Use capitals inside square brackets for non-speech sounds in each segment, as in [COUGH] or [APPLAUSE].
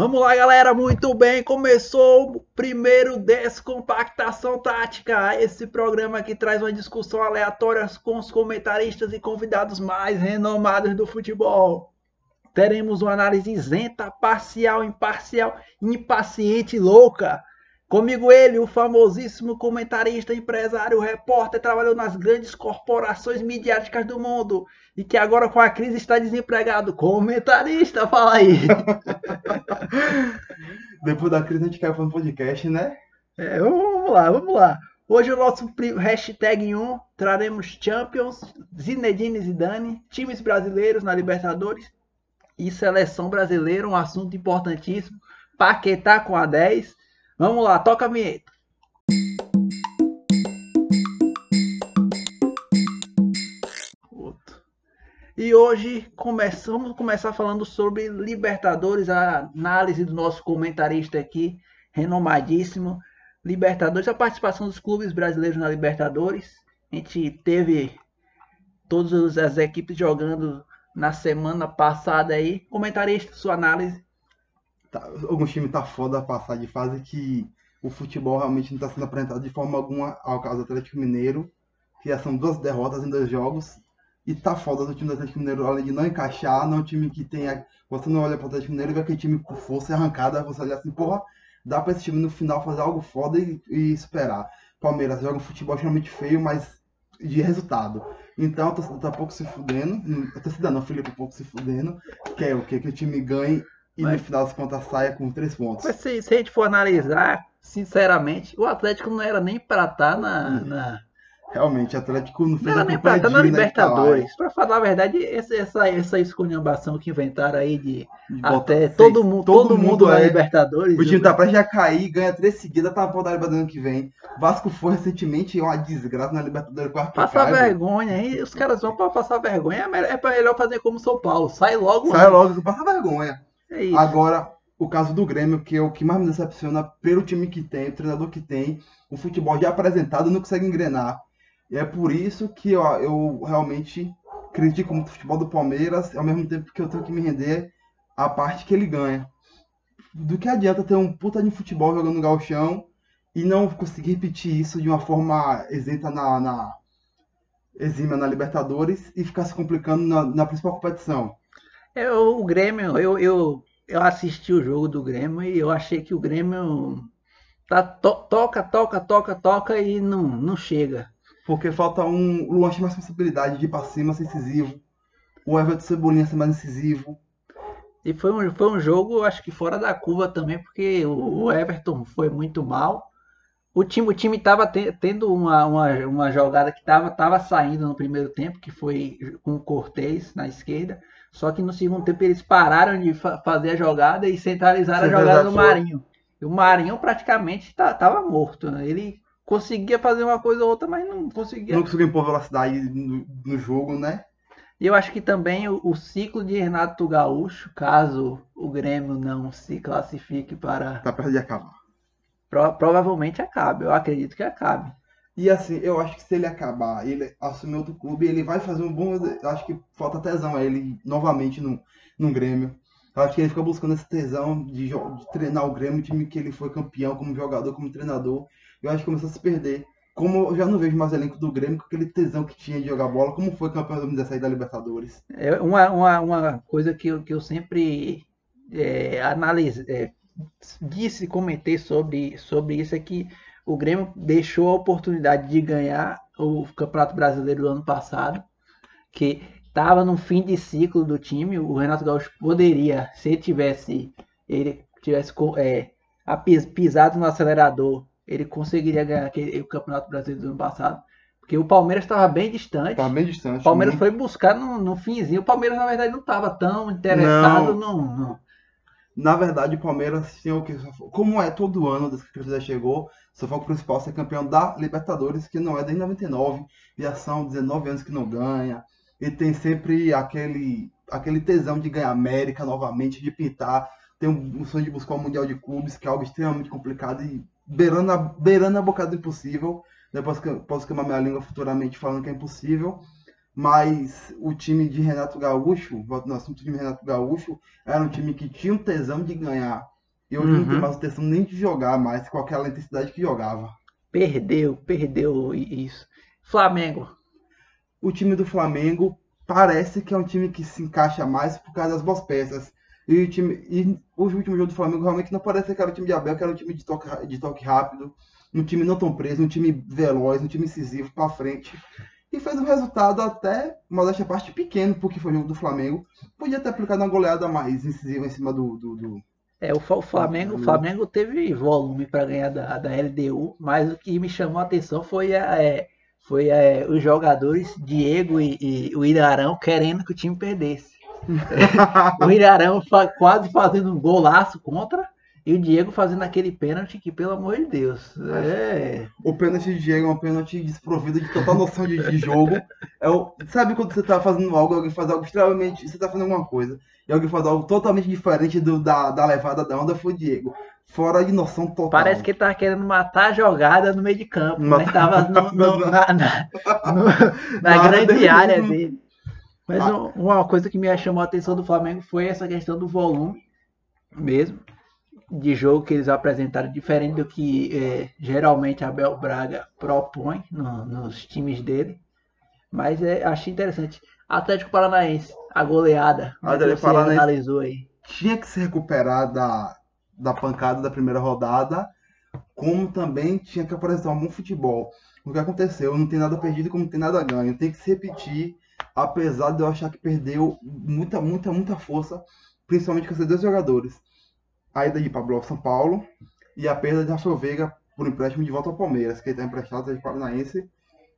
Vamos lá, galera, muito bem. Começou o primeiro Descompactação Tática. Esse programa que traz uma discussão aleatória com os comentaristas e convidados mais renomados do futebol. Teremos uma análise isenta, parcial, imparcial, impaciente e louca. Comigo ele, o famosíssimo comentarista, empresário, repórter, trabalhou nas grandes corporações midiáticas do mundo e que agora com a crise está desempregado. Comentarista, fala aí. [LAUGHS] Depois da crise a gente caiu no podcast, né? É, vamos lá, vamos lá. Hoje o nosso hashtag 1 traremos Champions, Zinedine Zidane, times brasileiros na Libertadores e seleção brasileira, um assunto importantíssimo. Paquetá com a 10 Vamos lá, toca a vinheta. E hoje começamos começar falando sobre Libertadores, a análise do nosso comentarista aqui, renomadíssimo. Libertadores, a participação dos clubes brasileiros na Libertadores. A gente teve todas as equipes jogando na semana passada aí. Comentarista, sua análise tá, alguns times tá foda passar de fase que o futebol realmente não está sendo apresentado de forma alguma ao caso do Atlético Mineiro, que já são duas derrotas em dois jogos. E tá foda do time do Atlético Mineiro, além de não encaixar, não é um time que tem. Você não olha pro Atlético Mineiro e vê aquele time com força e arrancada, você olha assim, porra, dá pra esse time no final fazer algo foda e, e superar. Palmeiras joga um futebol extremamente feio, mas de resultado. Então a tá pouco se fudendo. A torcida não, o Felipe um pouco se fudendo. Quer o que? Que o time ganhe e mas, no final das contas saia com três pontos. Mas se, se, a gente for analisar, sinceramente, o Atlético não era nem para estar tá na, na, Realmente, o Atlético não fez não era nem pra estar tá na Libertadores. Para falar a verdade, essa, essa, essa esculhambação que inventaram aí de, de até todo, mundo, todo, todo mundo, na é, Libertadores. O time tá pra já cair, ganha três seguidas, tá na ponta da ano que vem. Vasco foi recentemente uma desgraça na Libertadores. Passar vergonha, aí os caras vão pra passar vergonha. É, é melhor fazer como São Paulo. Sai logo. Sai logo, passa vergonha. É Agora, o caso do Grêmio, que é o que mais me decepciona pelo time que tem, o treinador que tem, o futebol já apresentado não consegue engrenar. E é por isso que ó, eu realmente critico muito o futebol do Palmeiras, ao mesmo tempo que eu tenho que me render à parte que ele ganha. Do que adianta ter um puta de futebol jogando galchão e não conseguir repetir isso de uma forma exenta na, na na Libertadores e ficar se complicando na, na principal competição. Eu, o Grêmio, eu, eu, eu assisti o jogo do Grêmio e eu achei que o Grêmio tá, to, toca, toca, toca, toca e não, não chega. Porque falta um Luan mais responsabilidade de ir pra cima, ser incisivo. O Everton Cebolinha ser mais incisivo. E foi um, foi um jogo, acho que fora da curva também, porque o Everton foi muito mal. O time, o time tava tendo uma, uma, uma jogada que tava, tava saindo no primeiro tempo, que foi com o Cortez na esquerda. Só que no segundo tempo eles pararam de fa fazer a jogada e centralizaram a jogada no Marinho. E o Marinho praticamente estava morto. Né? Ele conseguia fazer uma coisa ou outra, mas não conseguia. Não conseguia impor velocidade no, no jogo, né? E eu acho que também o, o, ciclo de Renato Gaúcho, caso o Grêmio não se classifique para. Tá perto de acabar. Pro, provavelmente acabe, eu acredito que acabe. E assim, eu acho que se ele acabar, ele assumir outro clube, ele vai fazer um bom. Acho que falta tesão a ele novamente no, no Grêmio. Eu acho que ele fica buscando esse tesão de, de treinar o Grêmio, time que ele foi campeão como jogador, como treinador. Eu acho que começou a se perder. Como eu já não vejo mais elenco do Grêmio com aquele tesão que tinha de jogar bola, como foi campeão 2017 da Libertadores. É uma, uma, uma coisa que eu, que eu sempre é, analisei, é, disse, comentei sobre, sobre isso é que o Grêmio deixou a oportunidade de ganhar o Campeonato Brasileiro do ano passado, que estava no fim de ciclo do time. O Renato Gaúcho poderia, se ele tivesse, ele tivesse é, pisado no acelerador, ele conseguiria ganhar aquele, o Campeonato Brasileiro do ano passado. Porque o Palmeiras estava bem distante. Estava bem distante. O Palmeiras foi buscar no, no finzinho. O Palmeiras, na verdade, não estava tão interessado não. no, no na verdade, o Palmeiras tinha o que. Como é todo ano desde que a Cruzeiro chegou, seu foco principal é ser campeão da Libertadores, que não é desde 99, já são 19 anos que não ganha. E tem sempre aquele, aquele tesão de ganhar América novamente, de pintar. Tem um, um sonho de buscar o Mundial de Clubes, que é algo extremamente complicado e beirando a, beirando a bocada do impossível. Depois que posso queimar minha língua futuramente falando que é impossível. Mas o time de Renato Gaúcho, no assunto de Renato Gaúcho, era um time que tinha um tesão de ganhar. E hoje não tem Uhum. mais o tesão nem de jogar mais com aquela intensidade que jogava. Perdeu, perdeu isso. Flamengo. O time do Flamengo parece que é um time que se encaixa mais por causa das boas peças. E o time, e o último jogo do Flamengo realmente não parece que era o time de Abel, que era um time de toque, de toque rápido, um time não tão preso, um time veloz, um time incisivo pra frente. E fez um resultado até, modéstia à parte, pequeno, porque foi jogo do Flamengo. Podia ter aplicado uma goleada mais incisiva em cima do. do, do- É, o Flamengo, o Flamengo teve volume para ganhar da, da LDU, mas o que me chamou a atenção foi, a, é, foi é, os jogadores Diego e, e o Ilharão querendo que o time perdesse. [LAUGHS] [LAUGHS] o Ilharão fa- quase fazendo um golaço contra e o Diego fazendo aquele pênalti que, pelo amor de Deus, é, O pênalti de Diego é um pênalti desprovido de total noção de, de jogo. É o, sabe quando você tá fazendo algo, alguém faz algo extremamente. Você tá fazendo alguma coisa, e alguém faz algo totalmente diferente do, da, da levada da onda, foi o Diego. Fora de noção total. parece que ele tava querendo matar a jogada no meio de campo, né? Matar- Tava no- [LAUGHS] no- na, na- no- [LAUGHS] na grande área dele. Mas Ah. um- uma coisa que me chamou a atenção do Flamengo foi essa questão do volume mesmo de jogo que eles apresentaram, diferente do que eh, geralmente Abel Braga propõe no- nos times dele. Mas é, achei interessante. Atlético Paranaense, a goleada. é que Atlético Paranaense. analisou aí. tinha que se recuperar da, da pancada da primeira rodada, como também tinha que apresentar um bom futebol. O que aconteceu? Não tem nada perdido como não tem nada ganho. Tem que se repetir, apesar de eu achar que perdeu muita, muita, muita força, principalmente com esses dois jogadores. A ida de Pablo ao São Paulo e a perda de Rafael Veiga por empréstimo de volta ao Palmeiras, que ele está emprestado de Paranaense.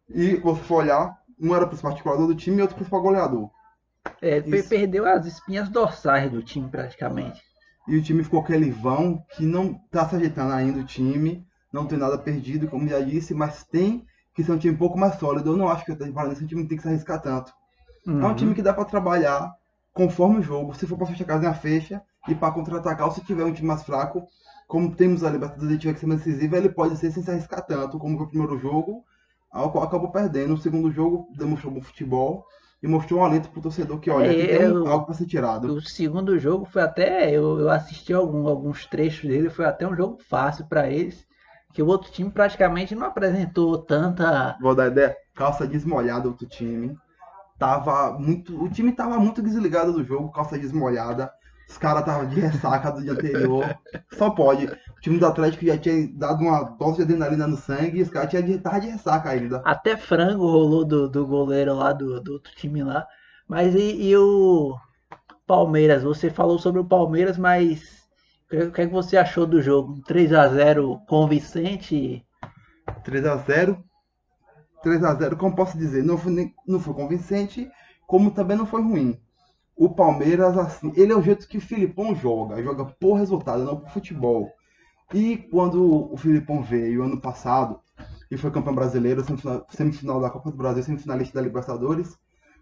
E, você for olhar, um era o principal articulador do time e outro o principal goleador. É, Isso. perdeu as espinhas dorsais do time praticamente. E o time ficou aquele vão que não tá se ajeitando ainda o time, não tem nada perdido, como já disse, mas tem que ser um time um pouco mais sólido. Eu não acho que o Atlético Paranaense é um time que tem que se arriscar tanto. É um Uhum. time que dá para trabalhar conforme o jogo. Se for para fechar a casinha, fecha. E para contra-atacar, ou se tiver um time mais fraco, como temos a Libertadores e tiver que ser mais decisiva, ele pode ser sem se arriscar tanto, como foi o primeiro jogo, ao qual acabou perdendo. O segundo jogo demonstrou bom futebol e mostrou um alento pro torcedor que, olha, É, tem eu- algo para ser tirado. O segundo jogo foi até. Eu, eu assisti algum- alguns trechos dele, foi até um jogo fácil para eles. Que o outro time praticamente não apresentou tanta. Vou dar ideia. Calça desmolhada outro time. Tava muito. O time tava muito desligado do jogo, calça desmolhada. Os caras estavam de ressaca do dia anterior. Só pode. O time do Atlético já tinha dado uma dose de adrenalina no sangue e os caras tinham de, tava de ressaca ainda. Até frango rolou do, do goleiro lá do, do outro time lá. Mas e, e o Palmeiras? Você falou sobre o Palmeiras, mas o que, que é que você achou do jogo? Um 3 a 0 convincente? 3x0. 3x0, como posso dizer, não foi, não foi convincente, como também não foi ruim. O Palmeiras, assim, ele é o jeito que o Filipão joga, joga por resultado, não por futebol. E quando o Filipão veio ano passado e foi campeão brasileiro, semifinal, semifinal da Copa do Brasil, semifinalista da Libertadores,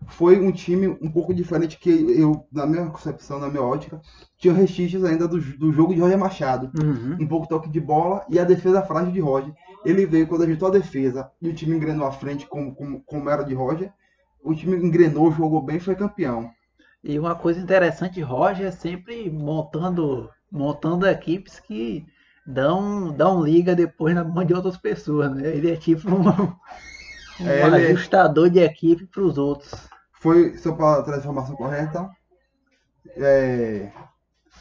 foi um time um pouco diferente que eu, na minha concepção, na minha ótica, tinha restícios ainda do, do jogo de Roger Machado Uhum. um pouco toque de bola e a defesa frágil de Roger. Ele veio quando ajeitou a defesa e o time engrenou à frente como, como, como era de Roger. O time engrenou, jogou bem e foi campeão. E uma coisa interessante, Roger é sempre montando, montando equipes que dão, dão liga depois na mão de outras pessoas, né? Ele é tipo um, [LAUGHS] um É, ele- ajustador de equipe para os outros. Foi, só para trazer a informação correta, é,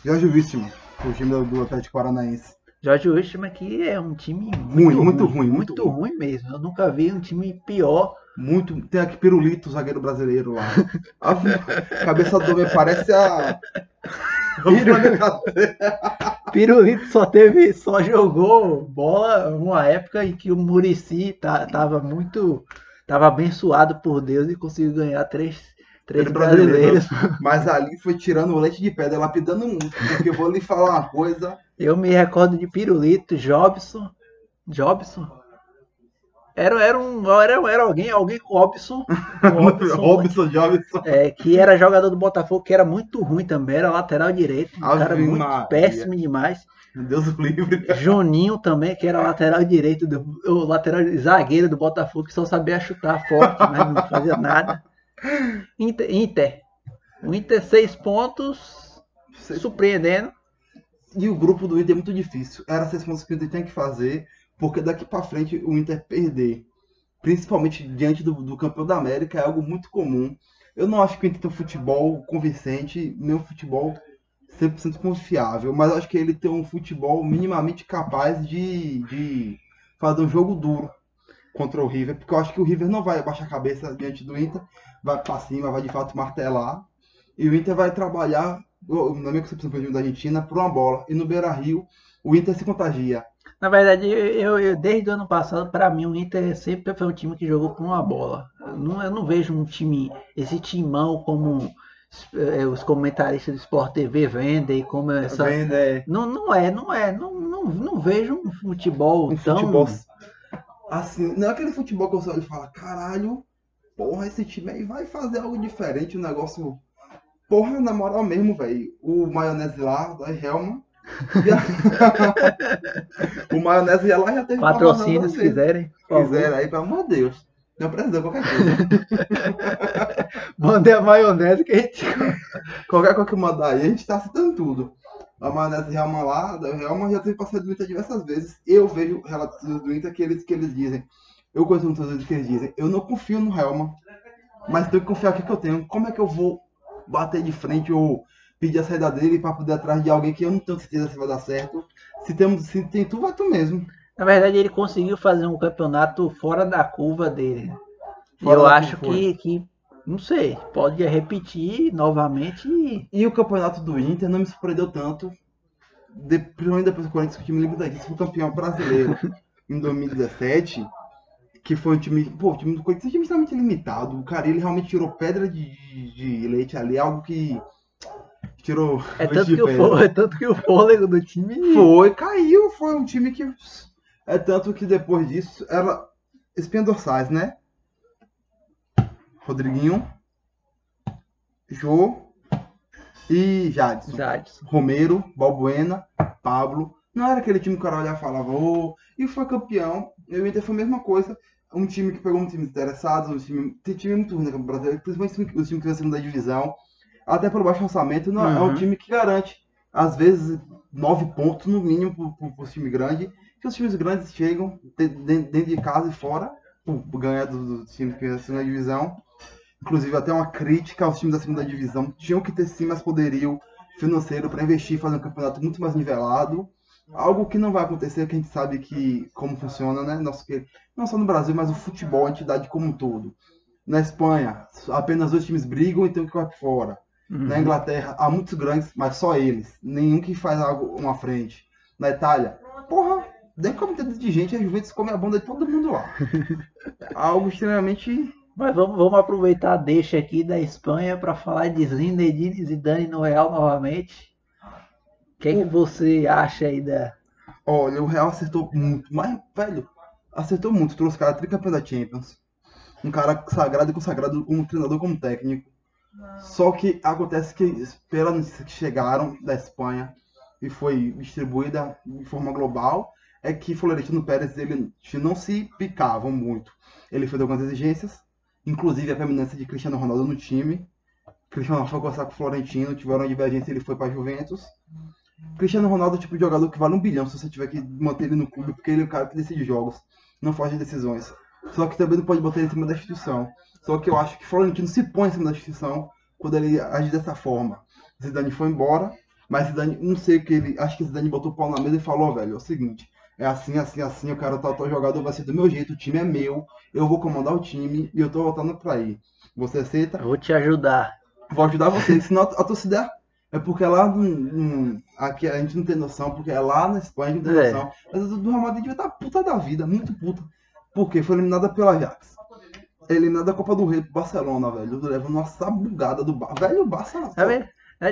Jorge o time do, do Atlético Paranaense. Jorge Wilstermann que é um time Ruim, muito ruim, muito, muito ruim mesmo. Eu nunca vi um time pior. Muito, tem aqui Pirulito, zagueiro brasileiro lá. A cabeça do homem parece a. Pirulito só teve, só jogou bola uma época em que o Murici tá, tava muito, tava abençoado por Deus e conseguiu ganhar três, três brasileiros. [LAUGHS] Mas ali foi tirando o leite de pedra, lapidando muito. Porque eu vou lhe falar uma coisa. Eu me recordo de Pirulito, Jobson, Jobson. Era, era, um, era, era alguém, alguém com Robson, [LAUGHS] Robson, Robson Jobson. é, que era jogador do Botafogo, que era muito ruim também, era lateral direito, um Ave cara muito Maria. péssimo demais. Meu Deus livre. Juninho também, que era lateral direito, do, o lateral zagueiro do Botafogo, que só sabia chutar forte, mas não fazia nada. Inter, Inter. O Inter, seis pontos, Seis- surpreendendo. E o grupo do Inter é muito difícil. Era seis pontos que o Inter tinha que fazer, porque daqui pra frente o Inter perder, principalmente diante do, do campeão da América, é algo muito comum. Eu não acho que o Inter tem um futebol convincente, nem um futebol 100% confiável, mas acho que ele tem um futebol minimamente capaz de, de fazer um jogo duro contra o River, porque eu acho que o River não vai abaixar a cabeça diante do Inter, vai pra cima, vai de fato martelar, e o Inter vai trabalhar, na minha concepção time da Argentina, por uma bola. E no Beira Rio, o Inter se contagia. Na verdade, eu, eu- desde o ano passado, para mim, o Inter sempre foi um time que jogou por uma bola. Eu não, eu não vejo um time, esse timão como eh, os comentaristas do Sport TV vendem, como essa. Vendo, é, Não, não é, não é. Não, não, não vejo um futebol um tão. futebol assim, não é aquele futebol que você olha e fala, caralho, porra, esse time aí vai fazer algo diferente, um negócio. Porra, na moral mesmo, velho. O maionese lá, da Helma. já- [LAUGHS] o maionese lá já teve Patrocínio, se quiserem. por favor. quiser aí, pelo amor de Deus. Não precisa qualquer coisa. [LAUGHS] Mandei a maionese que a gente. qualquer coisa que mandar aí, a gente tá citando tudo. A maionese Helma lá, da Helma já teve passado do Inter diversas vezes. Eu vejo relatos do Inter que eles, que eles dizem. Eu conheço muitas vezes que eles dizem. Eu não confio no Helma, mas tenho que confiar aqui que eu tenho. Como é que eu vou bater de frente ou pedir a saída dele para poder atrás de alguém que eu não tenho certeza se vai dar certo? Se, temos, se tem tu, vai tu mesmo. Na verdade, ele conseguiu fazer um campeonato fora da curva dele. Fora eu acho que, que, não sei, pode repetir novamente. e- o campeonato do Inter não me surpreendeu tanto, de, principalmente depois que o Corinthians, que o time limitadíssimo, foi campeão brasileiro [LAUGHS] em 2017, que foi um time, pô, o time do Corinthians é um time extremamente limitado, o cara, ele realmente tirou pedra de, de- de leite ali, algo que tirou É tanto, que o pedra. é tanto que o fôlego do time. Foi, caiu, foi um time que, é tanto que depois disso, era espinha dorsais, né? Rodriguinho, Jô e Jadson. Jadson. Romero, Balbuena, Pablo. Não era aquele time que o cara olhava e falava, ô, e foi campeão. E o Inter foi a mesma coisa. Um time que pegou muitos times interessados, um time, tem time muito ruim no Campeonato Brasileiro, principalmente os times que vão segunda divisão. Até pelo baixo orçamento, não, é um Uhum. time que garante, às vezes, nove pontos no mínimo para o time grande. Que os times grandes chegam de- de- dentro de casa e fora, por ganhar do, do time que é a segunda divisão. Inclusive, até uma crítica aos times da segunda divisão. Tinham que ter sim mais poderio financeiro para investir e fazer um campeonato muito mais nivelado. Algo que não vai acontecer, que a gente sabe que como funciona, né? Nosso, não só no Brasil, mas o futebol, a entidade como um todo. Na Espanha, apenas dois times brigam e tem um que vai fora. Uhum. Na Inglaterra, há muitos grandes, mas só eles. Nenhum que faz algo uma frente. Na Itália, porra, dentro do comitê de gente, a Juventus come a bunda de todo mundo lá. [LAUGHS] algo extremamente Mas vamos, vamos aproveitar a deixa aqui da Espanha para falar de Zinedine Zidane no Real novamente. O que, é que você acha aí da. Olha, o Real acertou muito, mas, velho, acertou muito. Trouxe o cara tricampeão da Champions. Um cara sagrado e consagrado como treinador, como técnico. Só que acontece que, pela notícia que chegaram da Espanha e foi distribuída de forma global, é que Florentino Pérez ele não se picavam muito. Ele fez algumas exigências, inclusive a permanência de Cristiano Ronaldo no time. Cristiano Ronaldo foi conversar com o Florentino, tiveram uma divergência, ele foi para Juventus. Cristiano Ronaldo é o tipo de jogador que vale um bilhão se você tiver que manter ele no clube, porque ele é o cara que decide jogos, não faz de decisões. Só que também não pode botar ele em cima da instituição. Só que eu acho que Florentino se põe em cima da instituição quando ele age dessa forma. Zidane foi embora, mas Zidane, não sei o que ele. Acho que Zidane botou o pau na mesa e falou, velho, é o seguinte. É assim, assim, assim, o cara tá, tá jogador vai ser do meu jeito, o time é meu, eu vou comandar o time e eu tô voltando pra aí. Você aceita? Eu vou te ajudar. Vou ajudar você, senão a torcida é porque lá no, no- aqui a gente não tem noção, porque é lá na Espanha a gente não tem É. noção. Mas a do Real Madrid devia estar puta da vida, muito puta. Porque foi eliminada pela Ajax. Eliminada da Copa do Rei pro Barcelona, velho. Levando uma sabugada do Barça. Velho, o Barça. Tá vendo?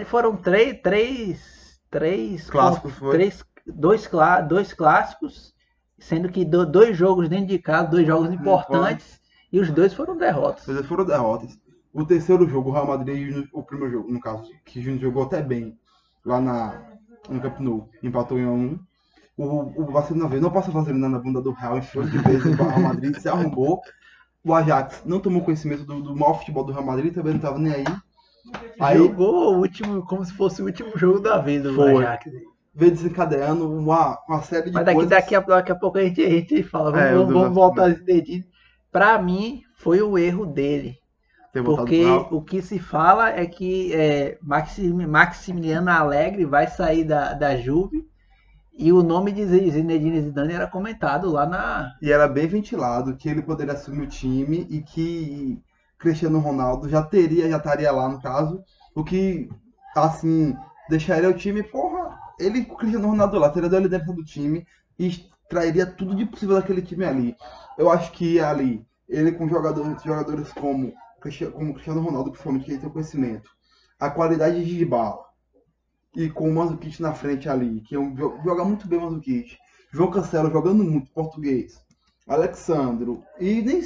Foram três. Três. Três. Clássicos, foi? Três, dois, clá- dois clássicos, sendo que do- dois jogos dentro de casa, dois jogos importantes, e os dois foram derrotas. Eles foram derrotas. O terceiro jogo, o Real Madrid, o primeiro jogo, no caso, que Júnior jogou até bem lá na, no Camp Nou, empatou em 1 a 1. O, o Barcelona veio, não passa vaselina na bunda do Real, enfiou de vez o Real Madrid, se arrombou. o Ajax não tomou conhecimento do, do mau futebol do Real Madrid, também não tava nem aí. Aí Jogou o último, como se fosse o último jogo da vida do Foi. Ajax. veio desencadeando uma, uma série de Mas daqui, coisas. daqui, a, daqui a pouco a gente, a gente fala. Vamos, É, vamos, vamos voltar esse dedinho. Pra mim, foi o erro dele. Porque o que se fala é que é, Maxim- Maximiliano Alegre vai sair da, da Juve e o nome de Zinedine Zidane era comentado lá na. E era bem ventilado que ele poderia assumir o time e que Cristiano Ronaldo já teria, já estaria lá no caso, o que, assim, deixaria o time, porra, ele com o Cristiano Ronaldo lá, teria a liderança do time e trairia tudo de possível daquele time ali. Eu acho que ali, ele com jogadores, jogadores como, como Cristiano Ronaldo, principalmente, que ele tem conhecimento, a qualidade de bala, e com o Mandzukic na frente ali, que é um, jo- joga muito bem o Mandzukic, João Cancelo jogando muito português, Alexandro, e nem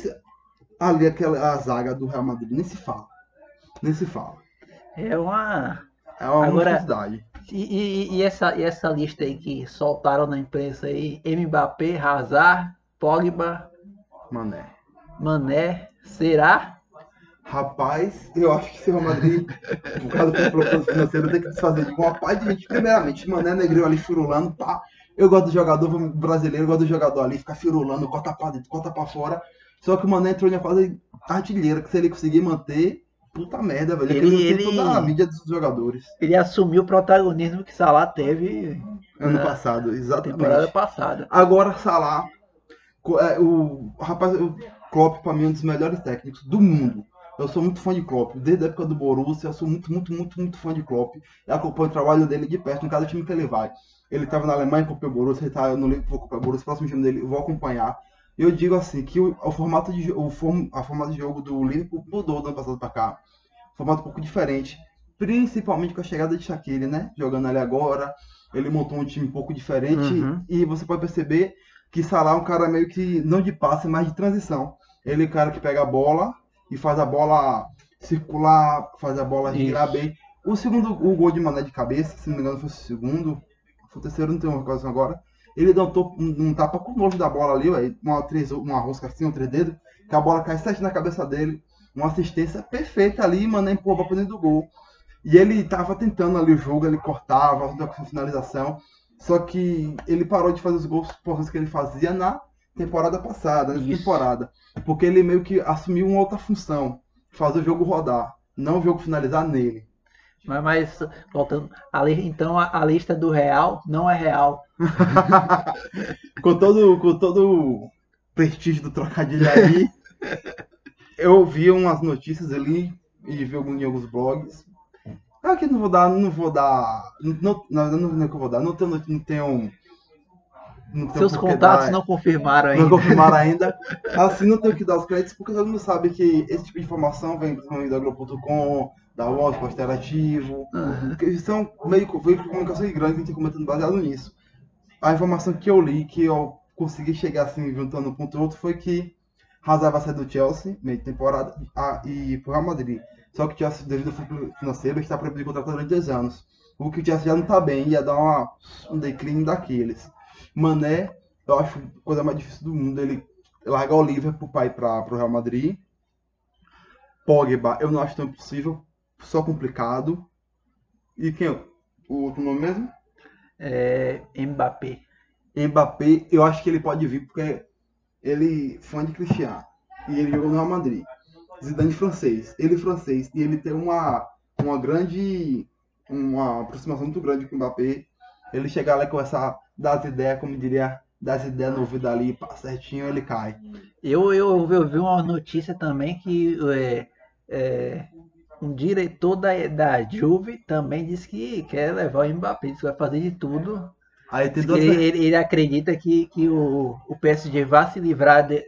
ali aquela a zaga do Real Madrid, nem se fala. Nem se fala. É uma. É uma Agora- monstruosidade. E, e- e essa, e essa lista aí que soltaram na imprensa aí: Mbappé, Hazard, Pogba, Mané. Mané, será? Rapaz, eu acho que se o Real Madrid, por causa do plano financeiro, tem que desfazer de uma parte de gente. Primeiramente, Mané Negril ali firulando, pá. Eu gosto do jogador brasileiro, eu gosto do jogador ali, ficar firulando, corta pra dentro, corta pra fora. Só que o Mané entrou na fase artilheira, que se ele conseguir manter, puta merda, velho. Ele- Ele, toda a mídia dos jogadores. Ele assumiu o protagonismo que Salah teve Ano passado, exatamente. temporada passada. Agora, Salah, co- é, o rapaz, o Klopp pra mim é um dos melhores técnicos do mundo. Eu sou muito fã de Klopp, desde a época do Borussia, eu sou muito, muito, muito, muito fã de Klopp. Eu acompanho o trabalho dele de perto, em cada time que ele vai. Ele estava na Alemanha, acompanhou o Borussia, ele tá, eu não lembro vou acompanhar o Borussia, o próximo time dele eu vou acompanhar. Eu digo assim, que o, o formato de, o form, a formato de jogo do Liverpool mudou do ano passado pra cá. Formato um pouco diferente, principalmente com a chegada de Shaquille, né? Jogando ali agora, ele montou um time um pouco diferente Uhum. e você pode perceber que Salah é um cara meio que não de passe, mas de transição. Ele é o cara que pega a bola e faz a bola circular, faz a bola girar bem. O segundo, o gol de Mané de cabeça, se não me engano foi o segundo, foi o terceiro, não tenho uma coisa agora. Ele dá um, um- um tapa com nojo da bola ali, ué, uma, três, uma rosca assim, um três dedos, que a bola cai certo na cabeça dele. Uma assistência perfeita ali, Mané empurra pra dentro do gol. E ele tava tentando ali o jogo, ele cortava, com finalização. Só que ele parou de fazer os gols importantes que ele fazia na temporada passada, nessa Isso. temporada. Porque ele meio que assumiu uma outra função. Fazer o jogo rodar. Não o jogo finalizar nele. Mas, mas voltando, a então a, a lista do Real não é real. [LAUGHS] com todo com todo o prestígio do trocadilho aí, eu vi umas notícias ali e vi em alguns blogs. Aqui não vou dar, não vou dar, não, na verdade não, não é que vou dar, não tenho, não tenho, não tenho Seus contatos dar- não confirmaram ainda. não confirmaram ainda. [LAUGHS] Assim, não tenho que dar os créditos, porque todo mundo sabe que esse tipo de informação vem principalmente da Globo.com, da UOL, Esporte Interativo, Uhum. que são meio que veio de comunicação grande que a gente comentando baseado nisso. A informação que eu li, que eu consegui chegar assim, juntando um ponto outro, foi que Hazard vai sair do Chelsea, meio de temporada, a, e pro Real Madrid. Só que o Chelsea, devido ao fator financeiro, está proibido de contratar durante dois anos. O que o Chelsea já não tá bem, ia dar uma, um declínio daqueles. Mané, eu acho a coisa mais difícil do mundo, ele largar o Liverpool para ir para o Real Madrid. Pogba, eu não acho tão impossível, só complicado. E quem? é O outro nome mesmo? É, Mbappé. Mbappé, eu acho que ele pode vir porque ele é fã de Cristiano e ele jogou no Real Madrid. Zidane francês, ele francês e ele tem uma uma grande uma aproximação muito grande com o Mbappé. Ele chegar lá e começar a dar as ideias, como diria, dar as ideias no ouvido ali, pá, certinho, ele cai. Eu, eu, eu vi uma notícia também que é, é, um diretor da, da Juve também disse que quer levar o Mbappé, disse que vai fazer de tudo. Aí tem duas ele, ele- ele acredita que, que o, o PSG vai se livrar de,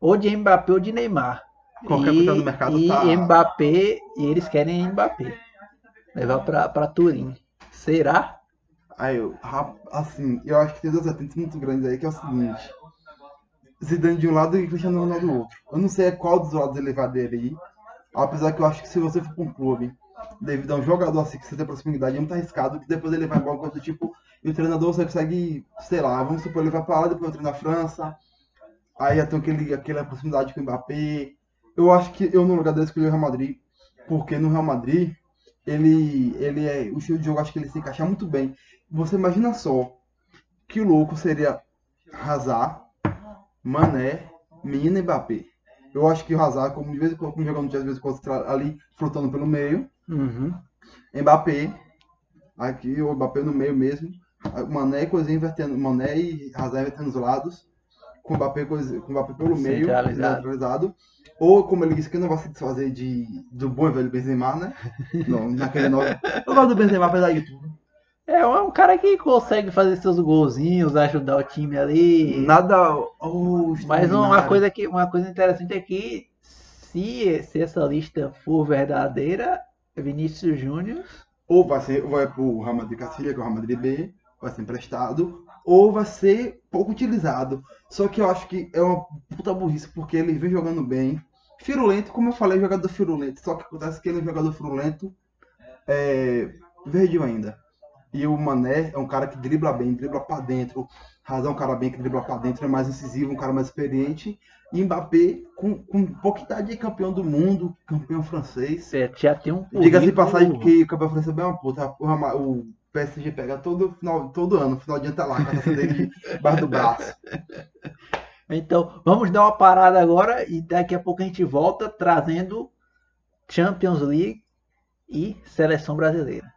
ou de Mbappé ou de Neymar. Qualquer e, coisa no mercado e tá- Mbappé, e eles querem Mbappé. Levar para Turim. Será? Aí eu, assim, eu acho que tem duas vertentes muito grandes aí, que é o seguinte. Zidane de um lado e Cristiano Ronaldo do outro. Eu não sei qual dos lados ele vai aderir, apesar que eu acho que se você for para um clube, devido a um jogador assim que você tem proximidade, é muito arriscado, que depois ele vai embora coisa tipo, e o treinador você consegue, sei lá, vamos supor, ele vai para lá, depois vai treinar na França, aí já tem aquele, aquela proximidade com o Mbappé, Eu acho que eu no lugar dele escolhi o Real Madrid, porque no Real Madrid ele ele é o estilo de jogo acho que ele se encaixa muito bem. Você imagina só que louco seria Hazard, Mané, Menino e Mbappé. Eu acho que o Hazard, como de vez em quando como jogando às vezes quando ali flotando pelo meio, Uhum. Mbappé, aqui o Mbappé no meio mesmo, Mané e coisinha invertendo, Mané e Hazard invertendo os lados, com o Mbappé, coisa- com o Mbappé pelo meio, Centralizado. Ou, como ele disse, que não vai se desfazer de, do bom e velho Benzema, né? [LAUGHS] Não, naquele nome. Eu gosto do Benzema, apesar de tudo. É um cara que consegue fazer seus golzinhos, ajudar o time ali. Nada. Oh, Mas uma coisa, que, uma coisa interessante é que se, se essa lista for verdadeira, Vinícius Júnior Ou vai ser, vai pro Real Madrid Castilla, que é o Real Madrid B, vai ser emprestado, ou vai ser pouco utilizado. Só que eu acho que é uma puta burrice, porque ele vem jogando bem. Firulento, como eu falei, jogador firulento. Só que acontece que ele é um jogador firulento é, verdinho ainda. E o Mané é um cara que dribla bem, dribla pra dentro. Razão é um cara bem que dribla pra dentro, é mais incisivo, um cara mais experiente. E Mbappé, com, com pouca idade de campeão do mundo, campeão francês. é, já tem um Diga-se de passagem que o campeão francês é bem uma puta. O PSG pega todo, final, todo ano, final de ano tá lá, com a taça dele [LAUGHS] debaixo do braço. Então, vamos dar uma parada agora e daqui a pouco a gente volta trazendo Champions League e Seleção Brasileira.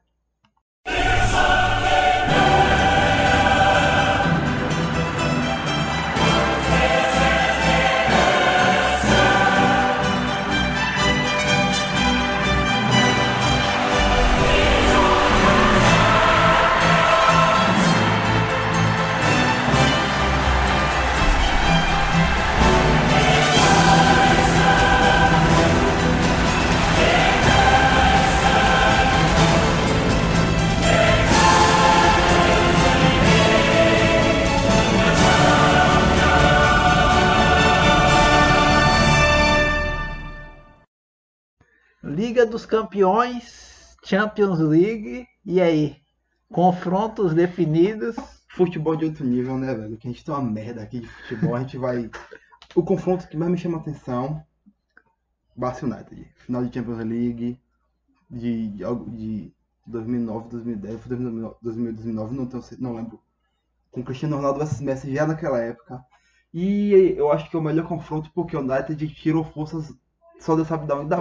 Liga dos Campeões, Champions League, e aí? Confrontos definidos. Futebol de outro nível, né, velho? Que a gente tem uma merda aqui de futebol, a gente vai. O confronto que mais me chama a atenção: United. Final de Champions League de, de, de 2009, 2010, foi 2009, 2009, não, tenho, não lembro. Com Cristiano Ronaldo versus Messi já naquela época. E eu acho que é o melhor confronto porque o United tirou forças só dessa vida ainda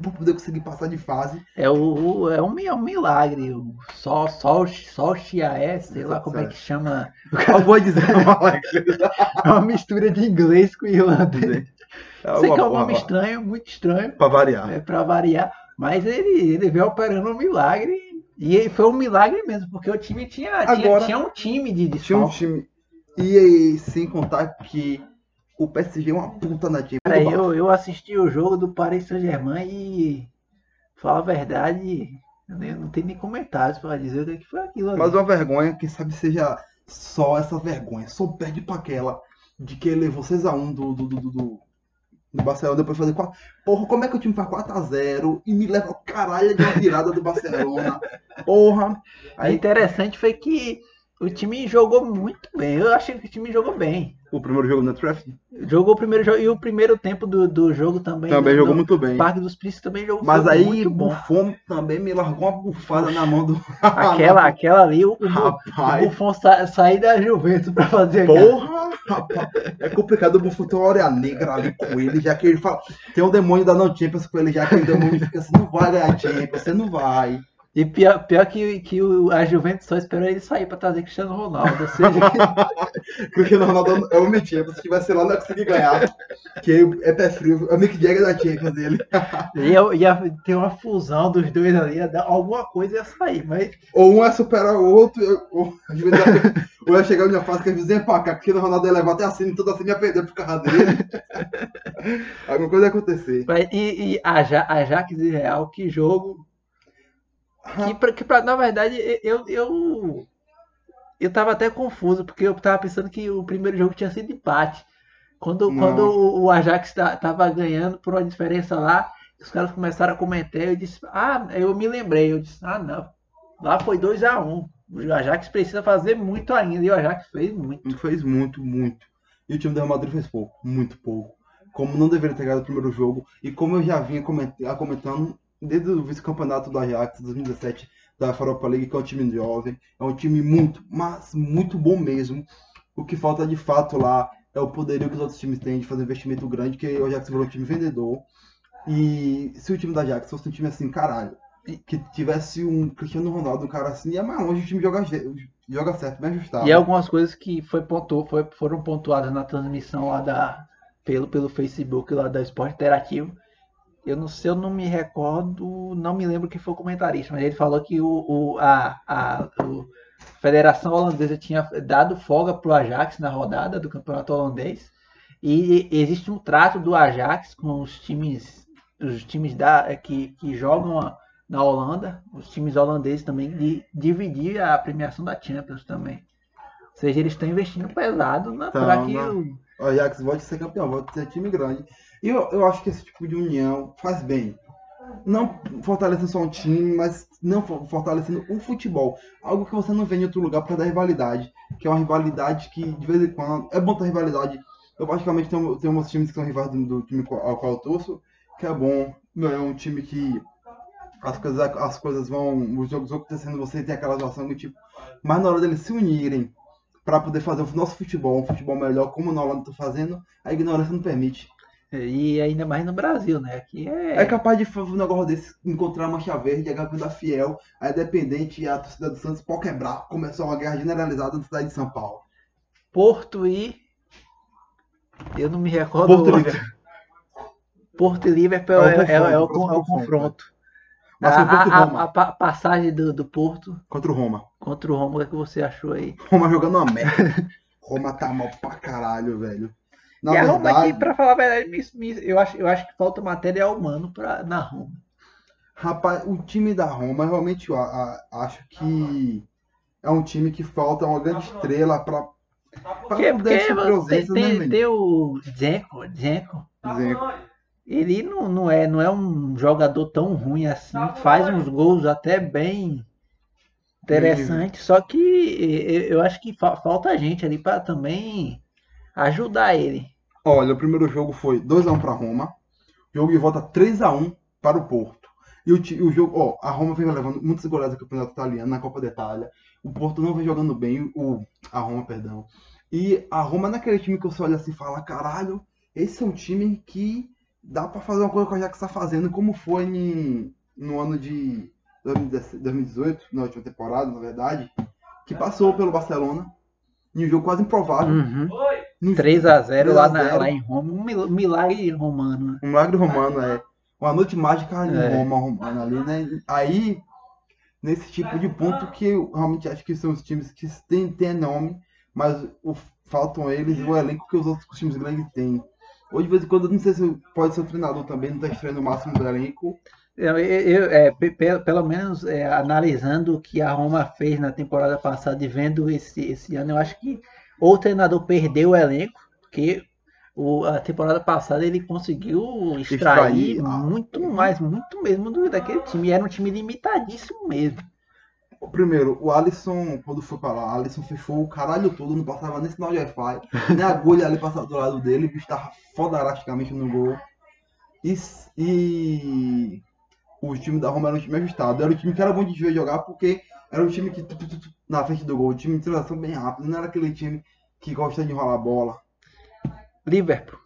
para poder conseguir passar de fase. É, o, o- é, um, é um milagre. O Sol, Sol, Sol Chiaé, sei lá como é que chama. Eu vou dizer [LAUGHS] É uma mistura de inglês com irlandês. Sei que é um nome estranho, muito estranho, Pra variar. é, pra variar. Mas ele, ele veio operando um milagre. E foi um milagre mesmo, porque o time tinha, tinha, Agora- tinha um time de Tinha um desfalque. time. E aí, sem contar que o PSG é uma puta na time. Cara, eu, eu assisti o jogo do Paris Saint-Germain e, fala a verdade, eu não tem nem comentários pra dizer o que que foi aquilo ali. Mas uma vergonha, quem sabe seja só essa vergonha. Só perde pra aquela de que ele levou 6x1 do, do, do, do, do- do Barcelona depois de fazer 4. Porra, como é que o time faz 4x0 e me leva o caralho de uma virada do Barcelona? [LAUGHS] Porra! O Aí interessante foi que o time jogou muito bem. Eu achei que o time jogou bem. o primeiro jogo no Trafford Jogou o primeiro jogo e o primeiro tempo do, do jogo também. também jogou muito bem. Parque dos Príncipes também jogou Mas aí muito o bom. Buffon também me largou uma bufada na mão do. [LAUGHS] Aquela, aquela ali, o, o, Rapaz. o Buffon sa, sair da Juventus pra fazer Porra, rapaz. É complicado o Buffon ter uma hora negra ali com ele, já que ele fala. Tem um demônio da não Champions com ele, já que o demônio fica assim, não vai ganhar Champions, você não vai. E pior, pior que, que o, a Juventus só esperou ele sair pra trazer Cristiano Ronaldo. Ou seja, Cristiano Ronaldo é o meu Champions, se tivesse lá não ia conseguir ganhar. Que é pé frio, é o Mick Jagger da Champions dele. ia, ia ter uma fusão dos dois ali, ia dar, alguma coisa ia sair. Mas Ou um ia superar o outro, ou, ia- ou ia chegar em uma fase que a vizinha pra cá, Cristiano Ronaldo ia levar até assim, tudo assim, ia perder por causa dele. [LAUGHS] Alguma coisa ia acontecer. Mas, e, e Aja- Ajax e Real, que jogo. Que, pra, que pra- na verdade, eu, eu. Eu tava até confuso, porque eu tava pensando que o primeiro jogo tinha sido empate. Quando, Não. quando o, Ajax ta- tava ganhando por uma diferença lá, os caras começaram a comentar, eu disse, ah, eu me lembrei, eu disse, ah não, lá foi 2 a 1 O Ajax precisa fazer muito ainda, e o Ajax fez muito. Fez muito, muito. E o time do Real Madrid fez pouco, muito pouco. como não deveria ter ganhado o primeiro jogo. E como eu já vinha comentando desde o vice-campeonato do Ajax 2017 da Europa League, que é um time jovem, é um time muito, mas muito bom mesmo. O que falta de fato lá é o poderio que os outros times têm de fazer investimento grande, que o Ajax virou um time vendedor. E se o time da Ajax fosse um time assim, caralho, que tivesse um Cristiano Ronaldo, um cara assim, ia mais longe o time joga, joga certo, bem ajustado. E algumas coisas que foi pontuou, foi, foram pontuadas na transmissão lá da, pelo, pelo Facebook lá da Esporte Interativo. Eu não sei, eu não me recordo, não me lembro quem foi o comentarista, mas ele falou que o, o a, a, o Federação Holandesa tinha dado folga para o Ajax na rodada do Campeonato Holandês. E existe um trato do Ajax com os times, os times da, que, que jogam na Holanda, os times holandeses também, de dividir a premiação da Champions também. Ou seja, eles estão investindo pesado então, para que né? o... o Ajax volte a ser campeão, volte a ser time grande. E eu, eu acho que esse tipo de união faz bem. Não fortalecendo só um time, mas não fortalecendo o futebol. Algo que você não vê em outro lugar por causa da rivalidade. Que é uma rivalidade que, de vez em quando, é bom ter rivalidade. Eu praticamente tenho, tenho uns times que são rivais do, do time ao qual eu torço, que é bom. Não é um time que as coisas, as coisas vão, os jogos vão acontecendo, você tem aquela situação do tipo, mas na hora deles se unirem para poder fazer o nosso futebol, um futebol melhor, como na Holanda tá fazendo, a ignorância não permite. E ainda mais no Brasil, né? Aqui é... é capaz de fazer um negócio desse, encontrar a Mancha Verde, a Gabriela Fiel, a Independente e a torcida do Santos pode quebrar, começar uma guerra generalizada na cidade de São Paulo. Porto e. Eu não me recordo. Porto e Porto e Liverpool é, é, é, é, é o confronto. A, a, a, a, passagem do, do Porto. Contra o Roma. Contra o Roma, o que, é que você achou aí? Roma jogando uma merda. [LAUGHS] Roma tá mal pra caralho, velho. Na e verdade... a Roma aqui, pra falar a verdade, me, me, eu, acho, eu acho que falta material humano pra, na Roma. Rapaz, o time da Roma, realmente eu a, acho que é um time que falta uma grande estrela pra. pra porque, porque tem, né, tem, o Zeco, Zeco. Zeco ele não, não, é, não é um jogador tão ruim assim, faz uns gols até bem interessantes, só que eu acho que falta gente ali para também ajudar ele. Olha, o primeiro jogo foi 2x1 para Roma, jogo de volta 3x1 para o Porto. E o, o jogo, ó, a Roma vem levando muitas goleadas do Campeonato Italiano, na Copa da Itália. O Porto não vem jogando bem, o, a Roma, perdão. E a Roma naquele time que você olha assim e fala, caralho, esse é um time que dá para fazer uma coisa que o Ajax está fazendo, como foi em, no ano de 2018, na última temporada, na verdade, que passou pelo Barcelona, em um jogo quase improvável. Uhum. 3x0 lá, lá, em Roma, um milagre romano. Né? Um milagre romano, é. Uma noite mágica em é. Roma, romana ali, né? Aí, nesse tipo de ponto que eu realmente acho que são os times que têm, têm nome, mas o, faltam eles o elenco que os outros times grandes têm. Ou de vez em quando, não sei se pode ser o treinador também, não está estreando o máximo do elenco. Eu, eu, é, pelo menos é, analisando o que a Roma fez na temporada passada e vendo esse, esse ano, eu acho que ou o treinador perdeu o elenco, porque o, a temporada passada ele conseguiu extrair, extrair muito mais, muito mesmo do, daquele time. E era um time limitadíssimo mesmo. Primeiro, o Alisson, quando foi pra lá, Alisson fechou o caralho todo, não passava nem sinal de Wi-Fi, nem agulha ali passava do lado dele, o bicho tava fodarasticamente no gol. E, e o time da Roma era um time ajustado. Era um time que era bom de ver jogar porque era um time que na frente do gol, um time de transação bem rápido, não era aquele time que gosta de enrolar a bola. Liverpool.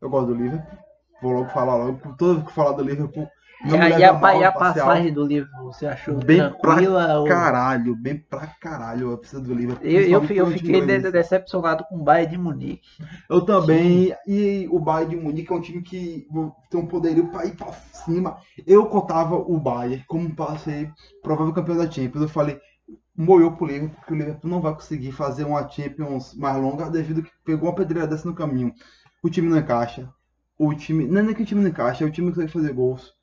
Eu gosto do Liverpool. Vou logo falar logo. Toda vez que falar do Liverpool, e a, e, a, e a passagem do livro, você achou bem tranquila? Pra ou... caralho, bem pra caralho a precisa do livro. Eu, eu, eu fiquei de, decepcionado com o Bayern de Munique. Eu também, Sim. e o Bayern de Munique é um time que tem um poderio pra ir pra cima. Eu contava o Bayern como para ser provável campeão da Champions. Eu falei, moiou pro Liverpool, porque o Liverpool não vai conseguir fazer uma Champions mais longa devido que pegou uma pedreira dessa no caminho. O time não encaixa. O time, não é nem que o time não encaixa, é o time que consegue fazer gols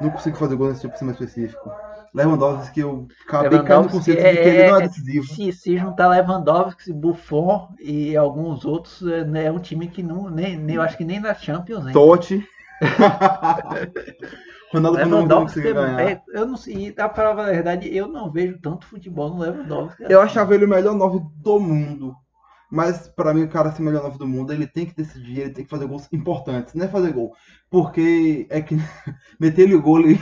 não consigo fazer gol nesse tipo de cima específico. Lewandowski, que eu acabei caindo com conceito é, de que ele não é, é decisivo. Se, se juntar Lewandowski, Buffon e alguns outros, é, né, é um time que não, nem, nem, eu acho que nem na Champions. Hein? Totti. [LAUGHS] Ronaldo Lewandowski não ganhar. É, eu não sei, a palavra da verdade, eu não vejo tanto futebol no Lewandowski. Eu achava ele o melhor nove do mundo. Mas pra mim, o cara ser o melhor nove do mundo, ele tem que decidir, ele tem que fazer gols importantes, não é fazer gol. Porque é que [LAUGHS] meter ele gol e,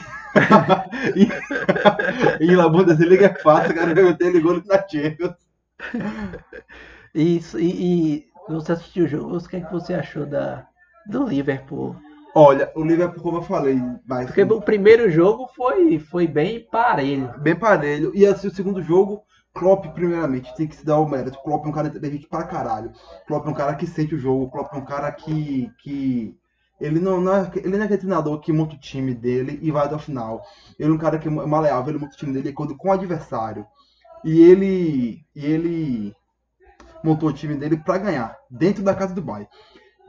e, e na Bundesliga é fácil, cara, meter ele gol na Champions. Isso, e, e você assistiu o jogo, o que, é que você achou da, do Liverpool? Olha, o Liverpool, como eu falei, mas Porque o primeiro jogo foi, foi bem parelho. bem parelho. E assim, o segundo jogo, Klopp, primeiramente, tem que se dar o mérito. Klopp é um cara inteligente pra caralho. Klopp é um cara que sente o jogo. Klopp é um cara que. que ele não, não é, ele não é aquele treinador que monta o time dele e vai até o final. Ele é um cara que é maleável, ele monta o time dele de acordo com o adversário. E ele. E ele montou o time dele pra ganhar, dentro da casa do Bayern.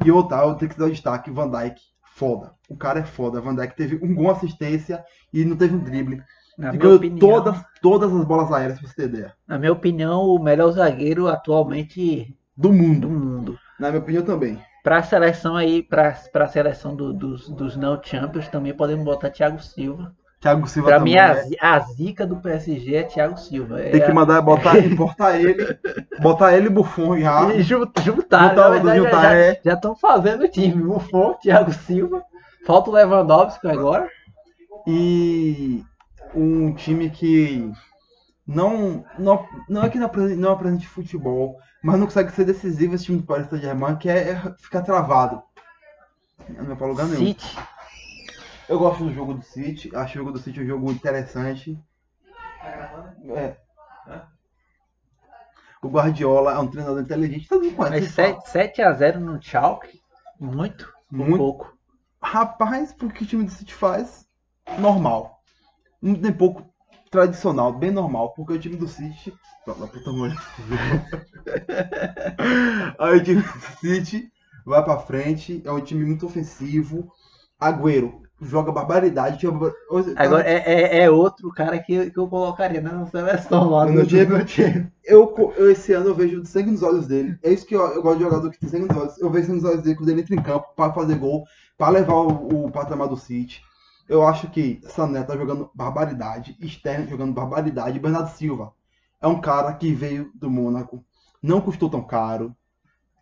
E outra, eu tenho que dar o destaque, Van Dijk, foda. O cara é foda. Van Dijk teve um gol assistência e não teve um drible. Na minha ganhou opinião, todas, todas as bolas aéreas, pra você ter ideia. na minha opinião, o melhor zagueiro atualmente Do mundo. do mundo. Na minha opinião também. Para a seleção aí, para a seleção do- dos, dos não champions, também podemos botar Thiago Silva. Thiago Silva Para também. mim, a, né? a zica do PSG é Thiago Silva. É Tem que mandar botar, [LAUGHS] importar ele, botar ele e Buffon já. E ju- juntar, Juntar na verdade, juntar, já- é. já estão fazendo o time. Buffon, Thiago Silva. Falta o Lewandowski agora. E um time que não, não, não é que não apresenta, não futebol, mas não consegue ser decisivo esse time do Paris Saint-Germain, que é, é ficar travado. Não vai pra lugar nenhum. City. Eu gosto do jogo do City, acho o jogo do City um jogo interessante. É. O Guardiola é um treinador inteligente, todo mundo conhece. Mas ele fala. 7, a 0 no Schalke. Muito. Muito. pouco. Rapaz, porque o time do City faz normal. Não tem pouco tradicional, bem normal, porque o time do City. Puta. [LAUGHS] Aí o time do City vai pra frente, é um time muito ofensivo. Agüero joga barbaridade. Agora é, é, é outro cara que, que eu colocaria nessa seleção lá No Diego. do time. eu, eu esse ano eu vejo sangue nos olhos dele. É isso que eu, eu gosto de jogador que tem sangue nos olhos. Eu vejo sangue nos olhos dele quando ele entra em campo para fazer gol, para levar o, o patamar do City. Eu acho que Sané tá jogando barbaridade, Sterling jogando barbaridade, Bernardo Silva é um cara que veio do Mônaco, não custou tão caro,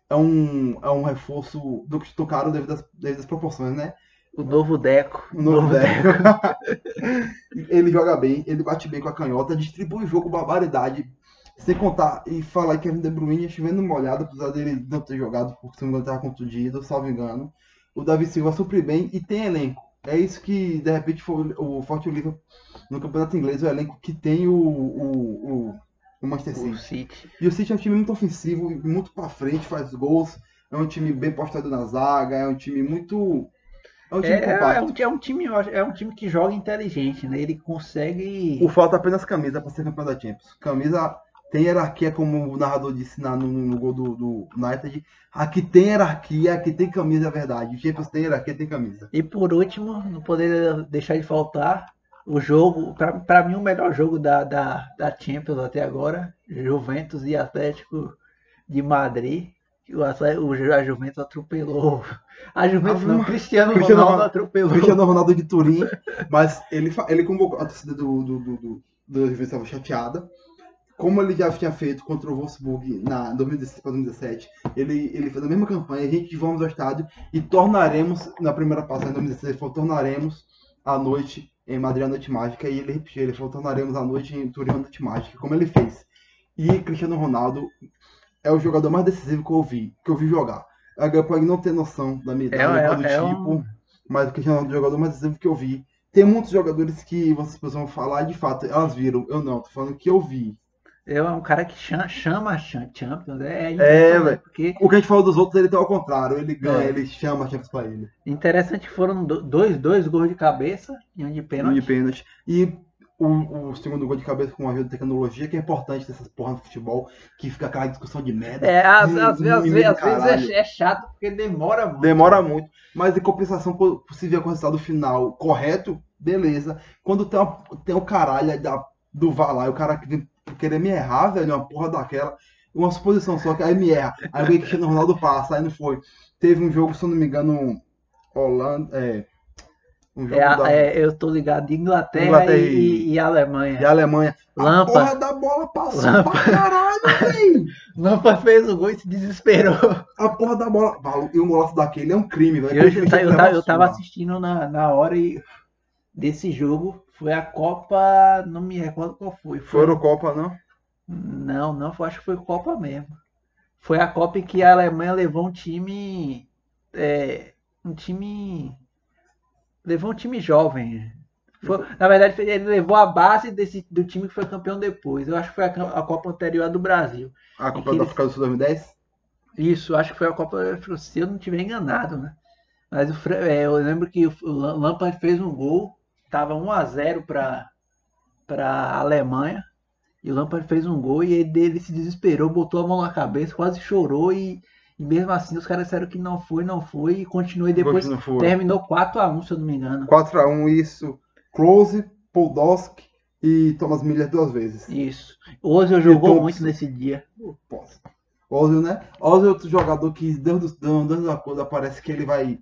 é um, é um reforço, não custou caro devido às, devido às proporções, né? O novo Deco. O novo Deco. [LAUGHS] ele joga bem, ele bate bem com a canhota, distribui o jogo barbaridade. Sem contar, e falar que Kevin De Bruyne chovendo uma olhada, apesar dele não ter jogado, porque se não me engano estava contundido, salvo engano. O Davi Silva supre bem e tem elenco. É isso que, de repente, foi o forte Liverpool no campeonato inglês, o elenco que tem o, o, o, o Manchester O City. City. E o City é um time muito ofensivo, muito pra frente, faz gols. É um time bem postado na zaga, é um time muito. É um time É, é, um, é um time, é um time que joga inteligente, né? Ele consegue. O falta apenas camisa para ser campeão da Champions. Camisa tem hierarquia, como o narrador disse na- no, no gol do, do United. Aqui tem hierarquia, aqui tem camisa, é verdade. O Champions tem hierarquia, tem camisa. E por último, não poderia deixar de faltar o jogo, pra mim, o melhor jogo da, da, da Champions até agora: Juventus e Atlético de Madrid. O, o a Juventus atropelou. A Juventus não, Cristiano Cristiano Ronaldo atropelou. Cristiano Ronaldo de Turim, mas ele, ele convocou a torcida do, do, do, do, do Juventus estava chateada. Como ele já tinha feito contra o Wolfsburg na 2016 para 2017, ele, ele fez a mesma campanha, a gente vamos ao estádio e tornaremos, na primeira passagem em 2016, ele falou, tornaremos a noite em Madrid a noite mágica, e ele repetiu, ele falou, tornaremos a noite em Turim a noite mágica, como ele fez. E Cristiano Ronaldo é o jogador mais decisivo que eu vi, que eu vi jogar. A pode não ter noção da minha É, é- do é tipo, um- mas o Cristiano Ronaldo é o jogador mais decisivo que eu vi. Tem muitos jogadores que vocês vão falar, de fato, elas viram. Eu não, tô falando que eu vi. É um cara que chama, chama a Champions. É, É, impressionante, velho. Porque O que a gente falou dos outros, ele tem ao contrário. Ele ganha, É. ele chama a Champions pra ele. interessante que foram do- dois, dois gols de cabeça e um de Um pênalti. de pênalti. E o, o segundo gol de cabeça com ajuda da tecnologia, que é importante dessas porra no futebol, que fica aquela discussão de merda. É, às, Hum, às, hum, às hum, vezes, às vezes é, é chato porque demora muito. Demora muito, mas em compensação, se vier com o resultado final correto, beleza. Quando tem, uma, tem o caralho da, do VAR lá, o cara que vem querer me errar, velho, uma porra daquela, uma suposição só, que aí me erra. Aí o Cristiano Ronaldo passa, aí não foi. Teve um jogo, se eu não me engano, Holanda, é. Um É, da, é, eu tô ligado de Inglaterra, Inglaterra e, e- e Alemanha. de Alemanha. A Lampa. porra da bola passou Lampa. pra caralho, velho. [LAUGHS] Lampard fez o gol e se desesperou. A porra da bola. E um golaço daquele é um crime, velho. Eu, Aquele eu, ta- bicho eu, eu uma tava assistindo na, na hora e desse jogo. Foi a Copa. Não me recordo qual foi. Foi Eurocopa, não? Não, não, foi- acho que foi Copa mesmo. Foi a Copa em que a Alemanha levou um time. é, um time. Levou um time jovem. Foi- na verdade, ele levou a base desse, do time que foi campeão depois. Eu acho que foi a, a Copa anterior do Brasil. A Copa da África do Sul 2010? Isso, acho que foi a Copa, se eu não estiver enganado, né? Mas Fra- é, eu lembro que o Lam- Lampard fez um gol, tava 1 a 0 para para Alemanha, e o Lampard fez um gol e ele, ele se desesperou, botou a mão na cabeça, quase chorou e, e mesmo assim os caras disseram que não foi, não foi e continuou e depois terminou 4 a 1, se eu não me engano. 4x1, isso. Close, Podolski e Thomas Miller duas vezes. Isso. Ozil jogou Thompson. muito nesse dia. Posso. Ozil, né? Ozil é outro jogador que, Deus do Deus, Deus da coisa, parece que ele vai,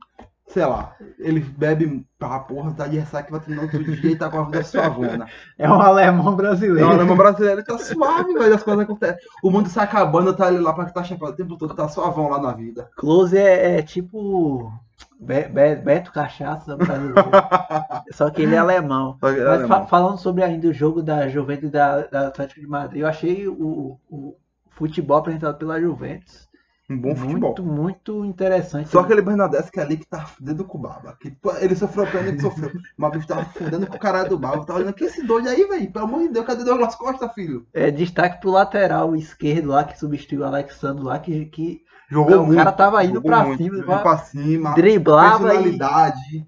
sei lá, ele bebe pra porra, tá de ressaca, vai treinar outro dia e tá com a vida suavona. [LAUGHS] É um alemão brasileiro. Não, o alemão brasileiro ele tá suave, velho, as coisas acontecem. O mundo se acabando, tá ele lá pra que tá chapado o tempo todo, tá suavão lá na vida. Close é, é tipo Be- Be- Beto Cachaça brasileiro. [LAUGHS] Só que ele é alemão. É Mas fa- falando sobre ainda o jogo da Juventus e da, da Atlético de Madrid, eu achei o, o futebol apresentado pela Juventus Um bom futebol. muito, muito interessante. Só aquele Bernadette que é ali que tá fudendo com o Baba. Que, ele sofreu o pênalti que sofreu. [LAUGHS] Mas o bicho tava fudendo com o caralho do Baba. Tava olhando, que esse doido aí, velho? Pelo amor de Deus, cadê Douglas Costa, filho? É, destaque pro lateral esquerdo lá, que substituiu o Alexandre lá, que, que Jogou o muito. cara tava indo pra muito, cima, pra- pra cima. driblava e... personalidade.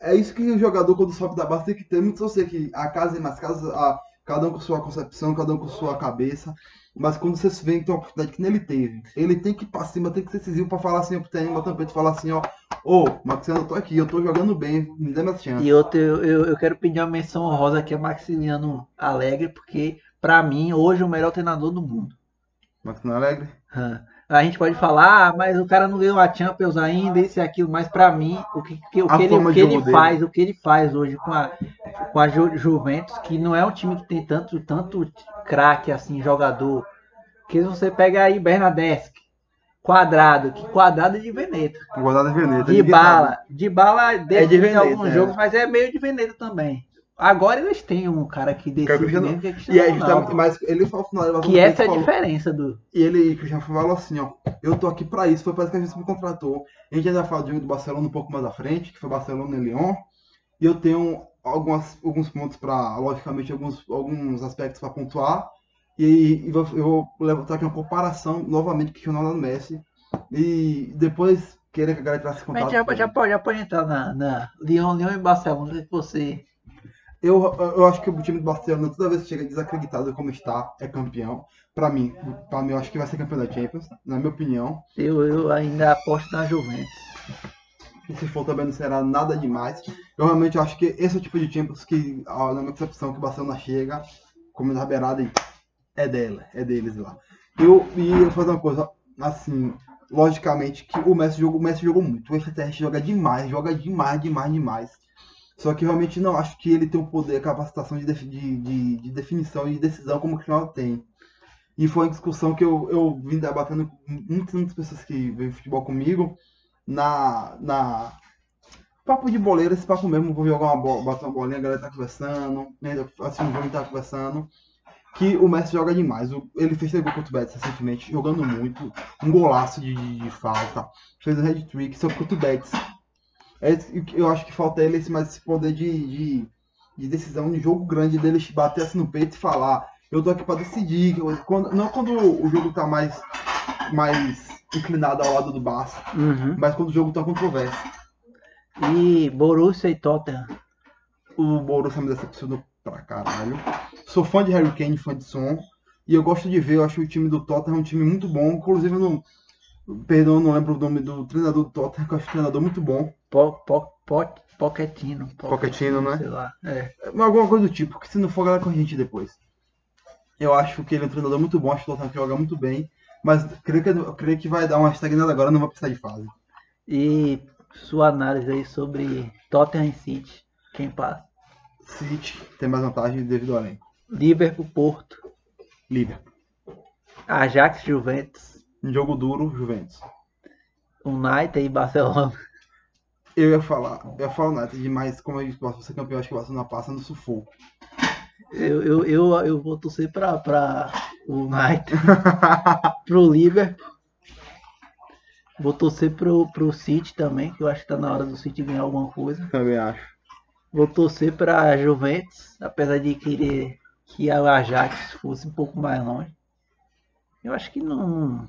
É isso que o jogador, quando sobe da base, tem que ter. Muito eu sei que a casa é mais casa, a, cada um com sua concepção, cada um com sua cabeça. Mas quando você vê que tem uma oportunidade que nem ele teve, ele tem que ir pra cima, tem que ser decisivo pra falar assim pro Tenho, botar no peito e falar assim, ó. Ô, Maximiano, eu tô aqui, eu tô jogando bem, me dê minhas chances. E outro, eu, eu, eu quero pedir uma menção honrosa aqui a Maximiliano Alegre, porque pra mim, hoje, é o melhor treinador do mundo. Maximiano Alegre? Hã. A gente pode falar, ah, mas o cara não ganhou a Champions ainda, isso e aquilo, mas pra mim, o que, que- o que ele, o que ele faz, o que ele faz hoje com a, com a Ju- Juventus, que não é um time que tem tanto, tanto craque assim, jogador, que você pega aí Bernadeschi, Quadrado, que Quadrado é de Veneta, Guardado de Veneta. de bala, de bala É de Veneta, alguns é. jogos, mas é meio de Veneta também. Agora eles têm um cara que decide Cristiano- mesmo, que é. Cristiano E justamente, mas ele falou final, Que essa é a diferença do. E ele, Cristiano, falou assim, ó, eu tô aqui pra isso, foi para isso que a gente me contratou. A gente ainda fala do jogo do Barcelona um pouco mais à frente, que foi Barcelona e Lyon. E eu tenho algumas, alguns pontos para, logicamente, alguns, alguns aspectos para pontuar. E, e eu vou levantar aqui uma comparação novamente com o Ronaldo Messi. E depois querer que a galera trace A contato. gente já, já ele. pode, já pode entrar na, na Lyon, Lyon e Barcelona, o que você. Eu, eu acho que o time do Barcelona, toda vez que chega desacreditado como está, é campeão. Pra mim, pra mim, eu acho que vai ser campeão da Champions, na minha opinião. Eu, eu ainda aposto na Juventus. E se for também não será nada demais. Eu realmente acho que esse é o tipo de Champions que, na minha concepção, que o Barcelona chega, como na beirada, e é dela, é deles lá. Eu, e eu vou fazer uma coisa, assim, logicamente, que o Messi jogou, o Messi jogou muito. O extraterrestre joga demais, joga demais, demais, demais. Só que realmente não acho que ele tem o poder, a capacitação de, de, de, de definição e de decisão como o Cristiano tem. E foi uma discussão que eu, eu vim debatendo com muitas, muitas pessoas que veem futebol comigo na, na papo de boleira, esse papo mesmo, vou jogar uma bola, bater uma bolinha, a galera tá conversando, né, assim, o jogo tá conversando, que o Messi joga demais. Ele fez gol contra o Betis recentemente, jogando muito, um golaço de, de, de falta, fez um head trick, só contra o Betis. É, eu acho que falta ele esse, mais esse poder de, de, de decisão de jogo grande, dele bater assim no peito e falar, eu tô aqui pra decidir, quando, não quando o jogo tá mais, mais inclinado ao lado do Barça, mas quando o jogo tá controverso. E Borussia e Tottenham. O Borussia me decepcionou pra caralho. Sou fã de Harry Kane, fã de som. E eu gosto de ver, eu acho o time do Tottenham um time muito bom. Inclusive, não, perdão, não lembro o nome do treinador do Tottenham, que eu acho um treinador muito bom. Po, po, po, Pochettino. Pochettino, né? Sei lá. É. Alguma coisa do tipo, que se não for, galera com a gente depois. Eu acho que ele é um treinador muito bom, acho que o Tottenham joga muito bem. Mas creio que, eu creio que vai dar uma estagnada agora, não vai precisar de fase. E sua análise aí sobre Tottenham e City. Quem passa? City tem mais vantagem devido ao elenco. Liverpool, Porto. Liverpool. Ajax, Juventus, Um jogo duro, Juventus. United e Barcelona. Eu ia falar, eu ia falar United, mas como eu posso ser campeão, acho que o Barcelona passa no sufoco. Eu, eu, eu, eu vou torcer pra, pra o United, [LAUGHS] pro Liverpool. Vou torcer pro, pro City também, que eu acho que tá na hora do City ganhar alguma coisa. Também acho. Vou torcer pra Juventus, apesar de querer que a Ajax fosse um pouco mais longe. Eu acho que não.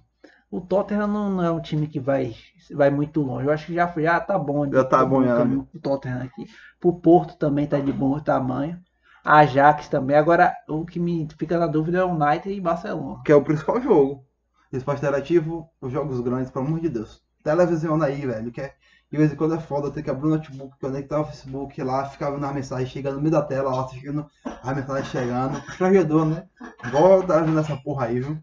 O Tottenham não, é um time que vai, vai muito longe. Eu acho que já, já tá bom. Já tá bom, já, caminho pro Tottenham aqui. Pro Porto também tá de bom tamanho. A Ajax também. Agora, o que me fica na dúvida é o United e Barcelona. Que é o principal [LAUGHS] jogo. Esporte interativo, os jogos grandes, pelo amor de Deus. Televisiona aí, velho, que é. De vez em quando é foda ter que abrir o notebook, conectar o Facebook lá, ficar vendo a mensagem chegando no meio da tela, lá assistindo a mensagem chegando. Constrangedor, né? Igual tá vendo essa porra aí, viu?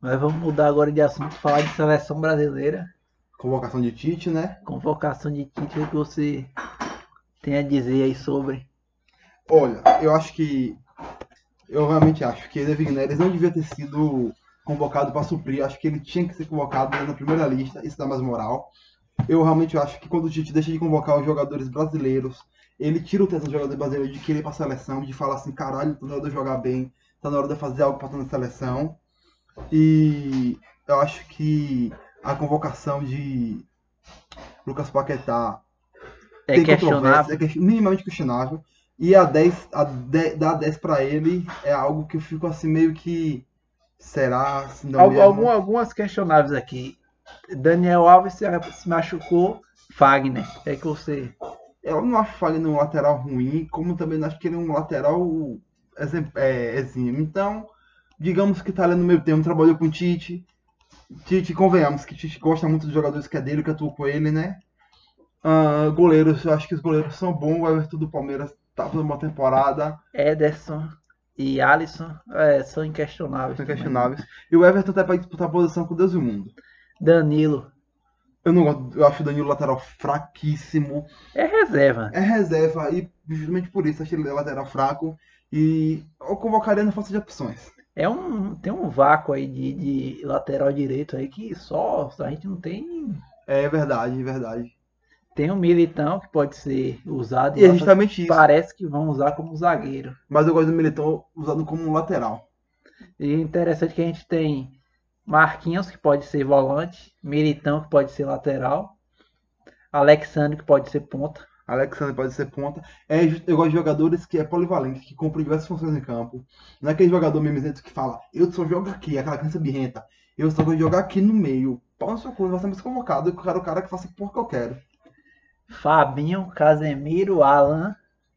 Mas vamos mudar agora de assunto, falar de seleção brasileira. Convocação de Tite, né? Convocação de Tite, o que você tem a dizer aí sobre? Olha, eu acho que. Eu realmente acho que David Neres não devia ter sido convocado para suprir. Acho que ele tinha que ser convocado na primeira lista, isso dá mais moral. Eu realmente acho que quando o Tite deixa de convocar os jogadores brasileiros, ele tira o teto do jogador brasileiro de querer ir pra seleção, de falar assim, caralho, tá na hora de jogar bem, tá na hora de fazer algo pra estar na seleção. E eu acho que a convocação de Lucas Paquetá É tem questionável. é minimamente questionável. E a 10, a 10, dar 10 pra ele é algo que eu fico assim meio que. Será? Se não Al- mesmo? algum- algumas questionáveis aqui. Daniel Alves se, machucou. Fagner. É que você. Eu não acho o Fagner um lateral ruim, como também não acho que ele é um lateral é, exímio. Então, digamos que tá ali no meio termo, trabalhou com o Tite. Tite, convenhamos que Tite gosta muito dos jogadores que é dele, que atuam com ele, né? Ah, goleiros, eu acho que os goleiros são bons. O Everton do Palmeiras tá fazendo uma temporada. Ederson e Alisson é, são inquestionáveis. São também. questionáveis. E o Everton tá pra disputar a posição com Deus e o mundo. Danilo. Eu não gosto, eu acho o Danilo lateral fraquíssimo. É reserva. É reserva e justamente por isso acho ele lateral fraco. E eu convocaria na falta de opções. É um, tem um vácuo aí de, de lateral direito aí que só a gente não tem. É verdade, é verdade. Tem um militão que pode ser usado. E é justamente isso. Parece que vão usar como zagueiro. Mas eu gosto do Militão usado como lateral. E é interessante que a gente tem Marquinhos, que pode ser volante, Militão, que pode ser lateral, Alexandre, que pode ser ponta. Alexandre pode ser ponta. É, eu gosto de jogadores que é polivalente, que cumprem diversas funções em campo. Não é aquele jogador mimizento que fala, eu só jogo aqui, aquela criança birrenta. Eu só vou jogar aqui no meio. Pau no seu cu, vai ser mais convocado. Eu quero o cara que faça por que eu quero. Fabinho, Casemiro, Alan,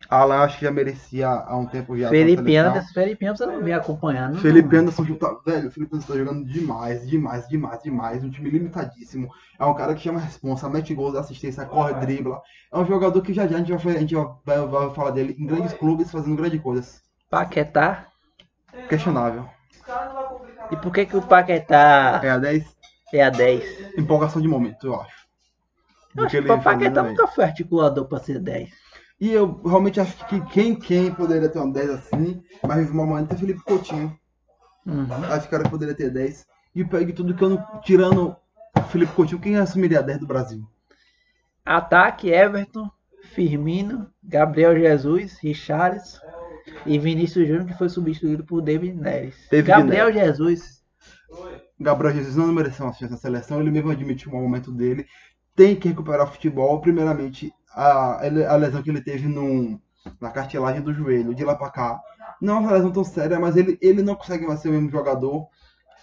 Alan acho que já merecia há um tempo já. Felipe. Anderson. Felipe Anderson não vem acompanhando. não. Felipe Anderson tá, velho, o Felipe Anderson tá jogando demais, demais, demais, demais. Um time limitadíssimo. É um cara que chama a responsa, mete gols, dá assistência, corre, dribla. É um jogador que já já a gente vai, a gente vai, vai falar dele em grandes clubes fazendo grandes coisas. Paquetá. Questionável. E por que, que o Paquetá É a 10, é a 10? empolgação de momento, eu acho. Eu acho que o Paquetá aí. nunca foi articulador pra ser 10. E eu realmente acho que quem, quem poderia ter uma 10 assim, mas vive uma momento é Felipe Coutinho. Uhum. Acho que o cara poderia ter 10. E pegue tudo que eu não. Tirando Felipe Coutinho, quem assumiria a 10 do Brasil? Ataque, Everton, Firmino, Gabriel Jesus, Richarlison e Vinícius Júnior, que foi substituído por David Neres. David Gabriel Jesus. Gabriel Jesus não mereceu uma chance na seleção, ele mesmo admitiu o momento dele. Tem que recuperar o futebol. Primeiramente, a, a lesão que ele teve no, na cartilagem do joelho, de lá pra cá. Não é uma lesão tão séria, mas ele, ele não consegue mais ser o mesmo jogador.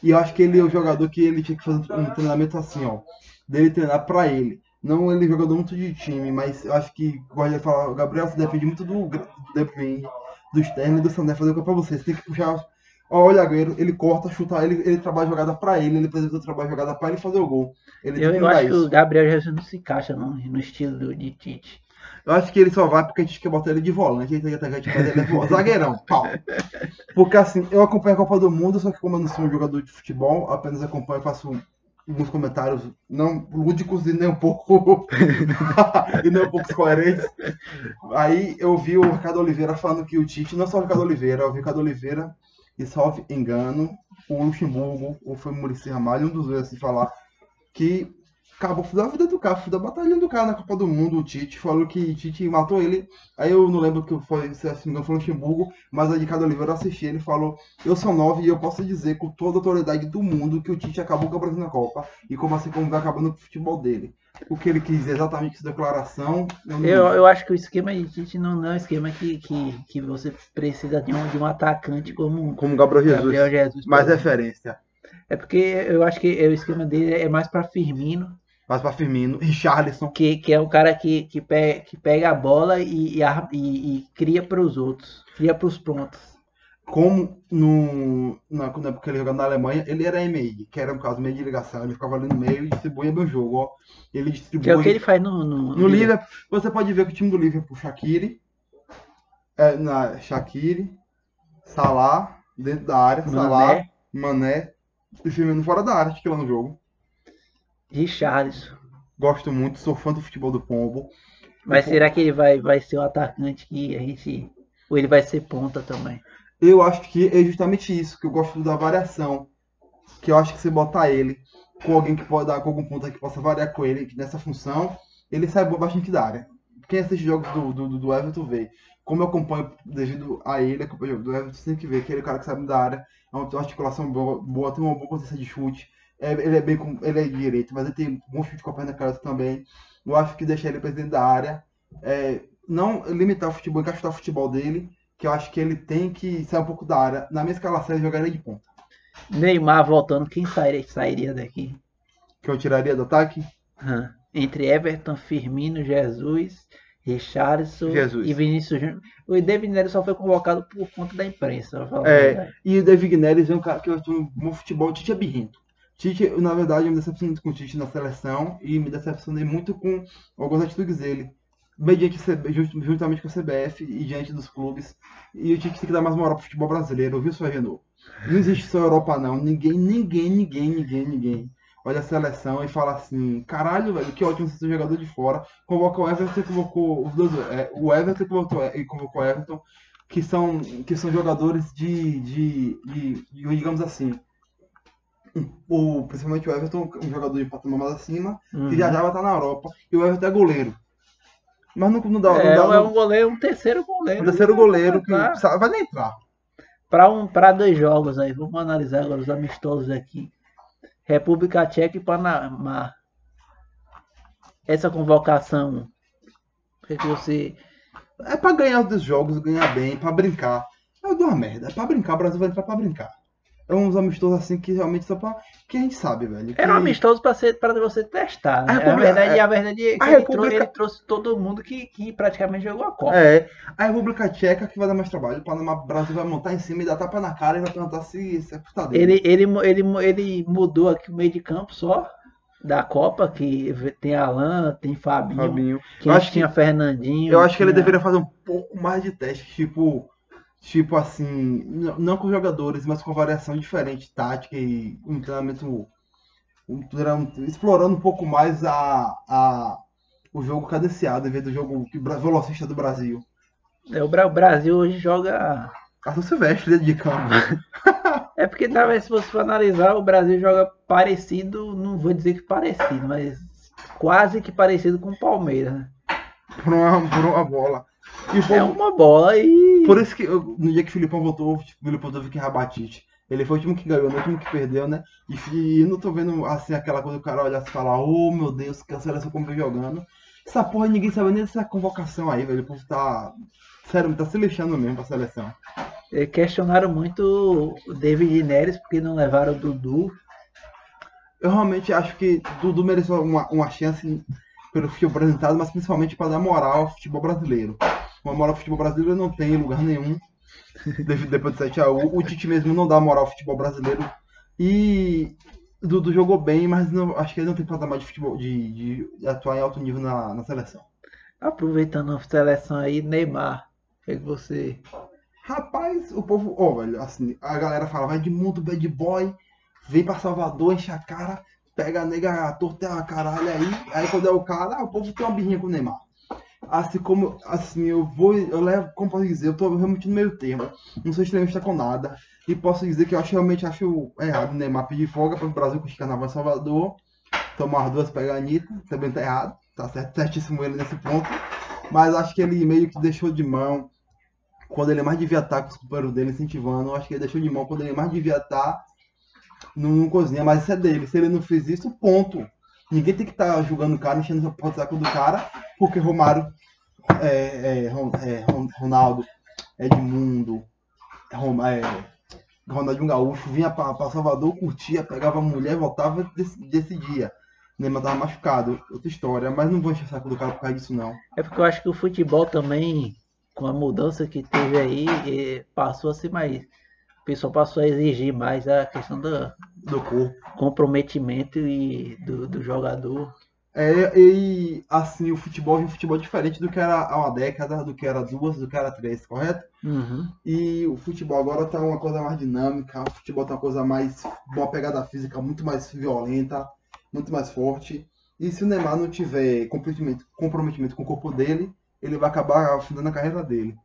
E eu acho que ele é o jogador que ele tinha que fazer um treinamento assim, ó. Dele treinar pra ele. Não ele é jogador muito de time, mas eu acho que, gosto de falar, o Gabriel se depende muito do, do do e do Sander fazer o que é pra você. Você tem que puxar Olha, Agüero, ele corta, chuta, ele, ele trabalha a jogada pra ele, ele apresenta o trabalho a jogada pra ele fazer o gol. Ele Eu, eu acho que o isso. Gabriel Jesus não se encaixa não, no estilo do- de Tite. Eu acho que ele só vai porque a gente quer botar ele de volante, ele tem atacante, mas ele é vo- zagueirão, pau. Porque assim, eu acompanho a Copa do Mundo, só que como eu não sou um jogador de futebol, apenas acompanho e faço alguns comentários não lúdicos e nem um pouco [LAUGHS] e nem um pouco coerentes. Aí eu vi o Ricardo Oliveira falando que o Tite, não só o Ricardo Oliveira, eu vi o Ricardo Oliveira e salve engano, o Luxemburgo, ou foi o Muricy Ramalho, um dos dois assim falar, que acabou fudendo a vida do cara, fudeu a batalha do cara na Copa do Mundo, o Tite, falou que Tite matou ele, aí eu não lembro que foi, se não foi o Luxemburgo, mas a de cada livro eu assisti, ele falou, eu sou nove e eu posso dizer com toda a autoridade do mundo que o Tite acabou com o Brasil na Copa, e como assim como vai acabando o futebol dele. O que ele quis exatamente essa declaração. Eu, eu, eu, acho que o esquema de Tite não, não é um esquema que, que, que você precisa de um, de um atacante como, como Gabriel Jesus. Gabriel Jesus mais referência. É porque eu acho que o esquema dele é mais para Firmino mais para Firmino, Richarlison. Que, que é o cara que, que, pega, que pega a bola e, e, e, e cria para os outros, cria para os pontos. Como no, na, na época que ele jogava na Alemanha, ele era MI, que era um caso meio de ligação, ele ficava ali no meio e distribuía bem o jogo. Ó. Ele distribui. Que é o que ele faz no. No, no Liverpool. Você pode ver que o time do Liverpool, Shaqiri, é, na Shaqiri, Salah, dentro da área, Mané. Salah, Mané, e Firmino fora da área, que lá no jogo. Richarlison. Gosto muito, sou fã do futebol do Pombo. Mas será que ele vai, vai ser o atacante que a gente. Ou ele vai ser ponta também? Eu acho que é justamente isso, que eu gosto da variação. Que eu acho que se botar ele com alguém que pode dar com algum ponta que possa variar com ele nessa função, ele sai bastante da área. Quem assiste jogos do, do, do Everton vê. Como eu acompanho devido a ele, acompanho do Everton, tem que ver que ele é o cara que sabe da área, é uma articulação boa, boa tem uma boa potência de chute é, ele é bem ele é direito, mas ele tem bom chute com a perna canhota também. Eu acho que deixar ele presidente da área, é, não limitar o futebol, encaixar o futebol dele, que eu acho que ele tem que sair um pouco da área. Na minha escalação, ele jogaria de ponta. Neymar voltando, quem sairia, sairia daqui? Que eu tiraria do ataque? Hum. Entre Everton, Firmino, Jesus, Richardson Jesus. e Vinícius Júnior. O David Neres só foi convocado por conta da imprensa. É, e o David Neres é um cara que eu no futebol, Tite é birrento. Tite, na verdade, eu me decepcionei com o Tite na seleção e me decepcionei muito com algumas atitudes dele, mediante juntamente com a CBF e diante dos clubes. E o Tite tem que dar mais moral pro futebol brasileiro, viu, sua Renault? Não existe só Europa, não. Ninguém, ninguém, ninguém, ninguém, ninguém. Olha a seleção e fala assim: caralho, velho, que ótimo ser jogador de fora. Convoca o Everton e convocou os dois. É, o Everton convocou, e convocou o Everton, que são, que são jogadores de, de, de, de digamos assim, o, principalmente o Everton, um jogador de patamar mais acima, uhum. que já já vai estar na Europa. E o Everton é goleiro. Mas não, não dá. É, não dá, é um goleiro, um terceiro goleiro. Um terceiro goleiro que sabe, vai nem entrar. Para um, para dois jogos aí, vamos analisar agora os amistosos aqui. República Tcheca e Panamá. Essa convocação, o que, que você. É para ganhar os jogos, ganhar bem, para brincar. É uma merda. É para brincar, o Brasil vai entrar para brincar é uns amistosos assim que realmente só pra. Que a gente sabe, velho. Que... Era um amistoso pra, ser, pra você testar, né? A, República, a verdade, é, a verdade é que a ele, República... trouxe, ele, trouxe, todo mundo que, que praticamente jogou a Copa. É. A República Tcheca que vai dar mais trabalho. O Panamá Brasil vai montar em cima e dar tapa na cara e vai perguntar se, se é Ele, ele, ele, ele mudou aqui o meio de campo só da Copa, que tem Alan, tem Fabinho, Fabinho. Que eu acho que tinha Fernandinho. Eu acho que ele deveria fazer um pouco mais de teste, tipo tipo assim, não com jogadores, mas com variação diferente, tática e um treinamento um, explorando um pouco mais a, a, o jogo cadenciado, em vez do jogo velocista do Brasil. É, o Brasil hoje joga. Cartão Silvestre dentro de campo. é porque talvez se você for analisar, o Brasil joga parecido, não vou dizer que parecido, mas quase que parecido com o Palmeiras, né? Por uma, por uma bola. É povo... É uma bola e. Por isso que eu, no dia que o Filipão voltou, o Filipão teve que rabatite. Ele foi o time que ganhou, não o time que perdeu, né? E, e não tô vendo assim aquela coisa do cara olhar e falar, oh meu Deus, que a seleção como vem jogando. Essa porra ninguém sabe nem dessa convocação aí, velho. O povo tá. Sério, tá se lixando mesmo pra seleção. E questionaram muito o David Neres porque não levaram o Dudu. Eu realmente acho que Dudu mereceu uma, uma chance pelo futebol apresentado, mas principalmente para dar moral ao futebol brasileiro. Uma moral ao futebol brasileiro não tem em lugar nenhum. [LAUGHS] Depois do 7x1. O Tite mesmo não dá moral ao futebol brasileiro. E Dudu jogou bem, mas não, acho que ele não tem patamar de futebol de, de atuar em alto nível na, na seleção. Aproveitando a seleção aí, Neymar. O que, é que você. Rapaz, o povo. Ó, oh, velho, assim, a galera fala, vai de mundo bad boy, vem pra Salvador, enche a cara pega a nega, torteia a caralho aí. Aí quando é o cara, o povo tem uma birrinha com o Neymar. Assim como assim, eu vou, eu levo, como posso dizer, eu tô realmente no meio termo. Não sou extremista com nada. E posso dizer que eu acho, realmente acho errado o Neymar pedir folga para o Brasil com o carnaval Salvador, tomar duas peganitas, também tá errado, tá certo, certíssimo ele nesse ponto. Mas acho que ele meio que deixou de mão quando ele mais devia estar com os companheiros dele incentivando. Acho que ele deixou de mão quando ele mais devia estar no cozinha, mas isso é dele. Se ele não fez isso, ponto. Ninguém tem que estar tá julgando o cara, enchendo o saco do cara, porque Romário, é, é, é, Ronaldo, Edmundo, é, Ronaldinho Gaúcho vinha para Salvador, curtia, pegava a mulher, voltava desse, desse dia. Neymar tava machucado, outra história, mas não vou encher o saco do cara por causa disso não. É porque eu acho que o futebol também, com a mudança que teve aí, passou a ser mais. O pessoal passou a exigir mais a questão do, do corpo. comprometimento e do, do jogador. É, e assim, o futebol é um futebol diferente do que era há uma década, do que era duas, do que era três, correto? Uhum. E o futebol agora tá uma coisa mais dinâmica, o futebol tá uma coisa mais. uma pegada física muito mais violenta, muito mais forte. E se o Neymar não tiver comprometimento, comprometimento com o corpo dele, ele vai acabar afundando a carreira dele.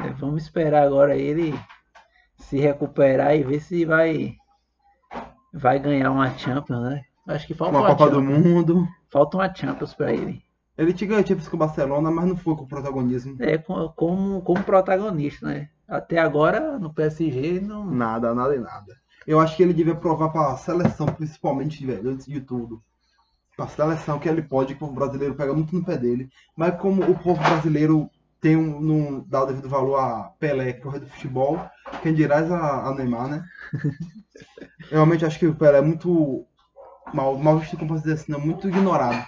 É, vamos esperar agora ele se recuperar e ver se vai vai ganhar uma Champions, né? Acho que falta uma, uma Copa Champions. do Mundo. Falta uma Champions para ele. Ele tinha ganho Champions com o Barcelona, mas não foi com o protagonismo. É, como, como protagonista, né? Até agora no PSG não. Nada, nada e nada. Eu acho que ele devia provar para a seleção, principalmente, velho, antes de tudo. Para a seleção que ele pode, que o brasileiro pega muito no pé dele. Mas como o povo brasileiro tem um, não dá o devido valor a Pelé, que é o rei do futebol, quem dirá a, a Neymar, né? [LAUGHS] Eu realmente acho que o Pelé é muito mal, mal visto, como posso dizer assim, não, muito ignorado.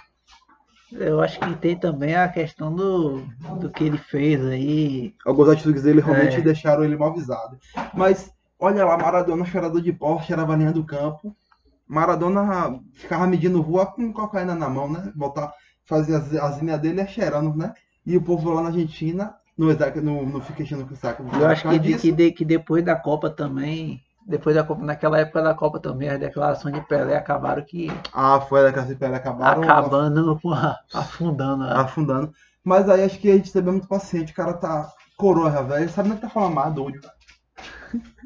Eu acho que tem também a questão do, do que ele fez aí. Alguns atitudes dele realmente é. deixaram ele mal avisado. Mas, olha lá, Maradona, cheirador de Porsche, era a linha do campo. Maradona ficava medindo rua com cocaína na mão, né? Voltar, fazer as, as linhas dele é cheirando, né? E o povo lá na Argentina não, não, não fica enchendo o saco. Eu acho que, de, que, de, que depois da Copa também depois da Copa, naquela época da Copa também, as declarações de Pelé acabaram que. Ah, foi a declaração de Pelé acabaram. Acabando, porra, afundando. Né? Afundando. Mas aí acho que a gente também é muito paciente, o cara tá coroa, velho. Sabe nem que tá falando mal, doido.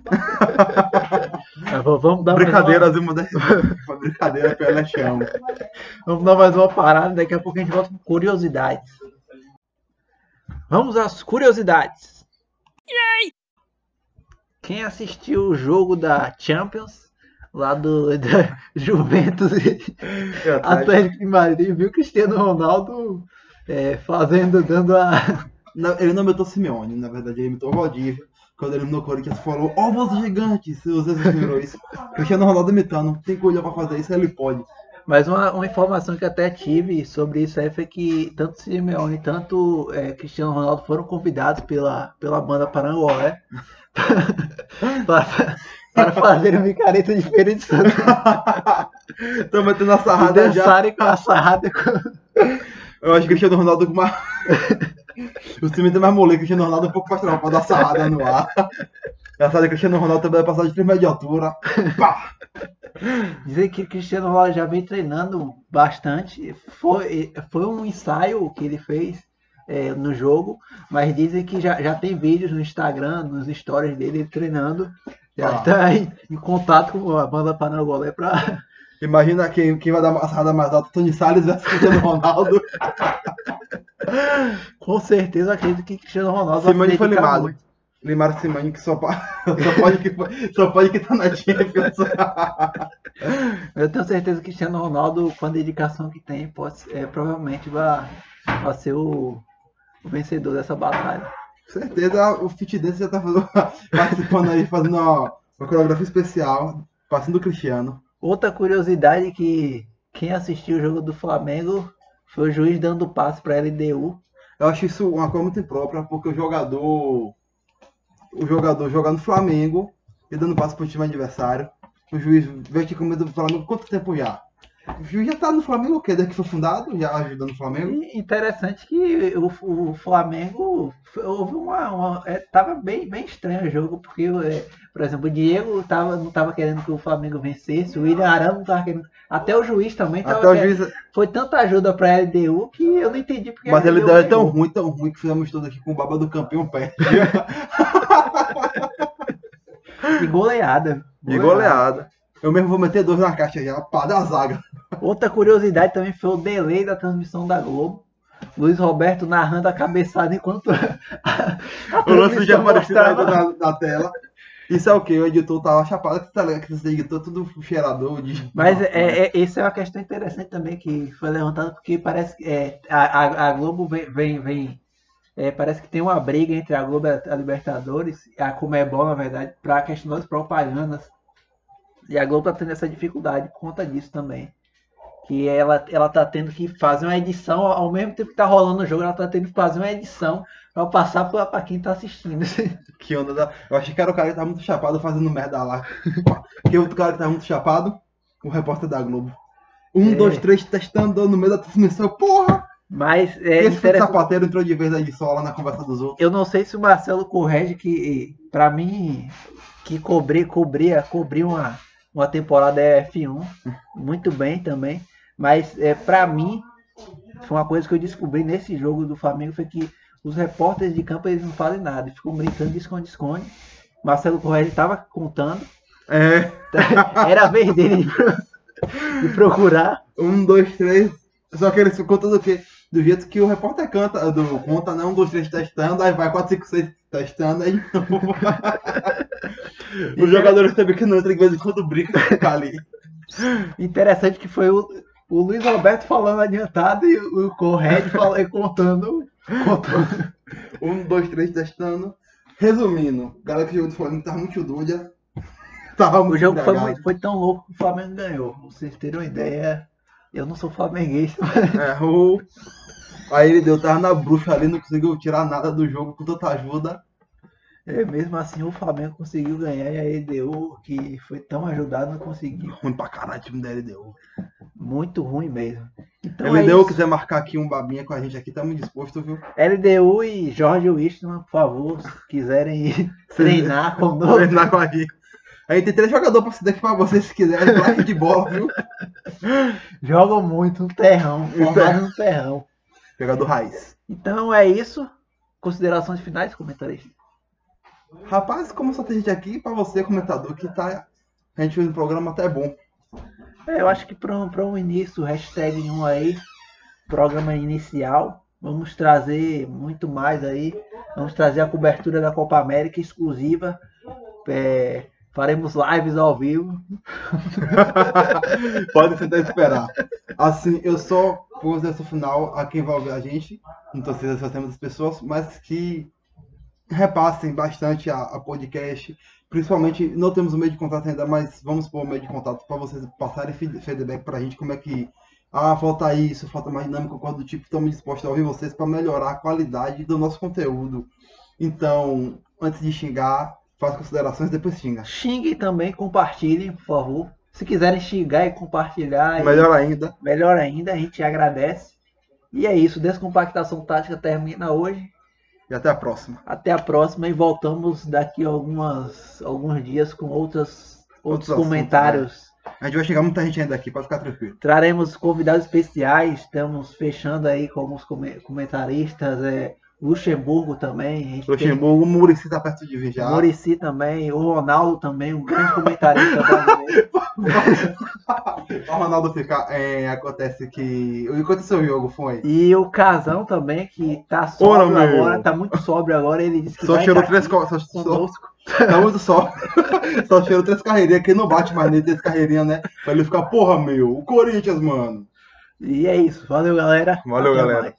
[LAUGHS] vamos dar Brincadeiras uma... uma [LAUGHS] brincadeira Pelé chão. Vamos dar mais uma parada, daqui a pouco a gente volta com curiosidades. Vamos às curiosidades. Yay! Quem assistiu o jogo da Champions, lá do da [LAUGHS] Juventus e Atlético de Madrid, viu Cristiano Ronaldo é, fazendo, dando a. [LAUGHS] Ele não imitou Simeone, na verdade, ele imitou o Valdívia. Quando ele no Corinthians falou, ovos gigantes, se vocês viram isso. Cristiano Ronaldo imitando, tem coisa pra fazer isso, ele pode. Mas uma, uma, informação que até tive sobre isso aí foi que tanto Simeone tanto é, Cristiano Ronaldo foram convidados pela, pela banda Parangolé [LAUGHS] para, para fazer uma de Santo. Estão metendo a sarrada e dançarem já. com a sarrada. Eu acho que Cristiano Ronaldo com uma... [LAUGHS] o time tem mais mole, Cristiano Ronaldo é um pouco pastoral para dar sarrada no ar. Engraçado que Cristiano Ronaldo também vai passar de 3 metros de altura. [LAUGHS] Pá! Dizem que Cristiano Ronaldo já vem treinando bastante. Foi, foi um ensaio que ele fez é, no jogo, mas dizem que já, já tem vídeos no Instagram, nos stories dele treinando. Já ah. está em, em, contato com a banda Panangolé para. [LAUGHS] Imagina quem, quem vai dar uma sarrada mais alta, Tony Salles versus Cristiano Ronaldo. [LAUGHS] com certeza acredito que Cristiano Ronaldo Simone foi limado. Muito. Limaram Simone que só, [LAUGHS] só pode que só pode que tá na Champions. [LAUGHS] Eu tenho certeza que Cristiano Ronaldo, com a dedicação que tem, pode, é, provavelmente vai, vai ser o, o vencedor dessa batalha. Com certeza o Fit Dance já tá fazendo, [LAUGHS] participando aí, fazendo uma, uma coreografia especial, passando o Cristiano. Outra curiosidade que quem assistiu o jogo do Flamengo foi o juiz dando passe para LDU. Eu acho isso uma coisa muito imprópria, porque o jogador o jogador jogar no Flamengo e dando passe para o time adversário. O juiz aqui com medo do Flamengo quanto tempo já? O juiz já tá no Flamengo o quê? Desde que foi fundado, já ajudando o Flamengo. E interessante que o, o Flamengo houve uma. uma é, tava bem, bem estranho o jogo, porque, é, por exemplo, o Diego tava, não tava querendo que o Flamengo vencesse, o William Arão não tava querendo. Até o juiz também Até o querendo. juiz. Foi tanta ajuda pra LDU que eu não entendi porque Mas a LDU é tão ruim, tão ruim que fizemos tudo aqui com o baba do campeão pé. [LAUGHS] E goleada. De goleada. Eu mesmo vou meter dois na caixa já, pá, da zaga. Outra curiosidade também foi o delay da transmissão da Globo. Luiz Roberto narrando a cabeçada enquanto a, [LAUGHS] a O lance já apareceu na, na tela. Isso é o que? O editor tava chapado que tá ligado que esse editor tudo cheirador de. [LAUGHS] Mas é, é, essa é uma questão interessante também que foi levantada porque parece que é, a, a, Globo vem, vem, vem- é, parece que tem uma briga entre a Globo e a Libertadores, e a Comebol na verdade, para a questão das propagandas. E a Globo tá tendo essa dificuldade por conta disso também. Que ela, ela tá tendo que fazer uma edição, ao mesmo tempo que tá rolando o jogo, ela tá tendo que fazer uma edição para passar para quem tá assistindo. [LAUGHS] Que onda da. Eu achei que era o cara que tava muito chapado fazendo merda lá. Porque outro cara que tava muito chapado, o repórter da Globo. Um, É. dois, três, testando no meio da transmissão. Porra! Mas é Esse interessante. sapateiro entrou de vez aí de sola na conversa dos outros. Eu não sei se o Marcelo corrige que, pra mim, que cobrir, cobria, cobrir uma, uma temporada F1 muito bem também. Mas é, para mim, foi uma coisa que eu descobri nesse jogo do Flamengo foi que os repórteres de campo eles não fazem nada, ficam brincando de esconde-esconde. Marcelo Correia estava contando, É. [LAUGHS] era a vez dele de, [LAUGHS] de procurar. Um, dois, três. Só que eles ficam contando o quê? Do jeito que o repórter canta, do, conta, né? Um, dois, três testando, aí vai quatro, cinco, seis testando, aí não. [LAUGHS] Os jogadores também que não entram de vez em quando pra ficar ali. Interessante que foi o, o Luiz Roberto falando adiantado e o Correia falando, [LAUGHS] contando, contando. Um, dois, três testando. Resumindo, galera que jogou do Flamengo tava muito doida. [LAUGHS] Tava muito O jogo foi, muito- foi tão louco que o Flamengo ganhou. Pra vocês terem uma ideia, eu não sou flamenguista, mas É, o... Aí ele deu, tava na bruxa ali, não conseguiu tirar nada do jogo com tanta ajuda. É, mesmo assim o Flamengo conseguiu ganhar e a EDU, que foi tão ajudado, não conseguiu. Ruim pra caralho o time da LDU. Muito ruim mesmo. Então LDU é quiser marcar aqui um babinha com a gente aqui, estamos dispostos, viu? LDU e Jorge Wistman, por favor, se quiserem ir [LAUGHS] treinar conosco. [LAUGHS] Treinar com a gente. A gente tem três jogadores pra se pra vocês se quiserem, [LAUGHS] placa de bola, viu? Jogam muito no terrão, formado no terrão. Jogador raiz. Então é isso. Considerações finais, comentarista. Rapaz, como só tem gente aqui, pra você, comentador, que tá. A gente fez um programa até bom. É, eu acho que para um, pra um início, hashtag 1 aí, programa inicial, vamos trazer muito mais aí. Vamos trazer a cobertura da Copa América exclusiva. É, faremos lives ao vivo. [LAUGHS] Pode tentar esperar. Assim, eu só pus essa final a quem vai ouvir a gente, não tô sei se nós temos as pessoas, mas que repassem bastante a, a podcast. Principalmente, não temos o meio de contato ainda, mas vamos pôr o meio de contato para vocês passarem feed- feedback pra gente, como é que. Ah, falta isso, falta mais dinâmica, coisa do tipo. Estamos dispostos a ouvir vocês para melhorar a qualidade do nosso conteúdo. Então, antes de xingar, faça considerações, depois xinga. Xinguem também, compartilhem, por favor. Se quiserem xingar e compartilhar, Melhor ainda. melhor ainda, a gente agradece. E é isso, Descompactação Tática termina hoje. E até a próxima. Até a próxima e voltamos daqui a algumas, alguns dias com outras, outros, Outros assuntos, comentários. A gente vai chegar muita gente ainda aqui, pode ficar tranquilo. Traremos convidados especiais, estamos fechando aí com alguns come- comentaristas, é, Luxemburgo também, Luxemburgo, o Murici tá perto de vir tem já. Murici também, o Ronaldo também, um grande comentarista brasileiro. [LAUGHS] O Ronaldo fica. é, acontece que. O que aconteceu o jogo foi. E o Casão também, que tá sóbrio Ora, meu. agora, tá muito sóbrio agora, ele disse que Só cheirou três co- só, só, conosco. Tá muito só. Só cheirou três carreirinhas que não bate mais nele, três carreirinhas, né? Pra ele ficar, porra, meu, o Corinthians, mano. E é isso, valeu galera. Valeu, Até galera. mais.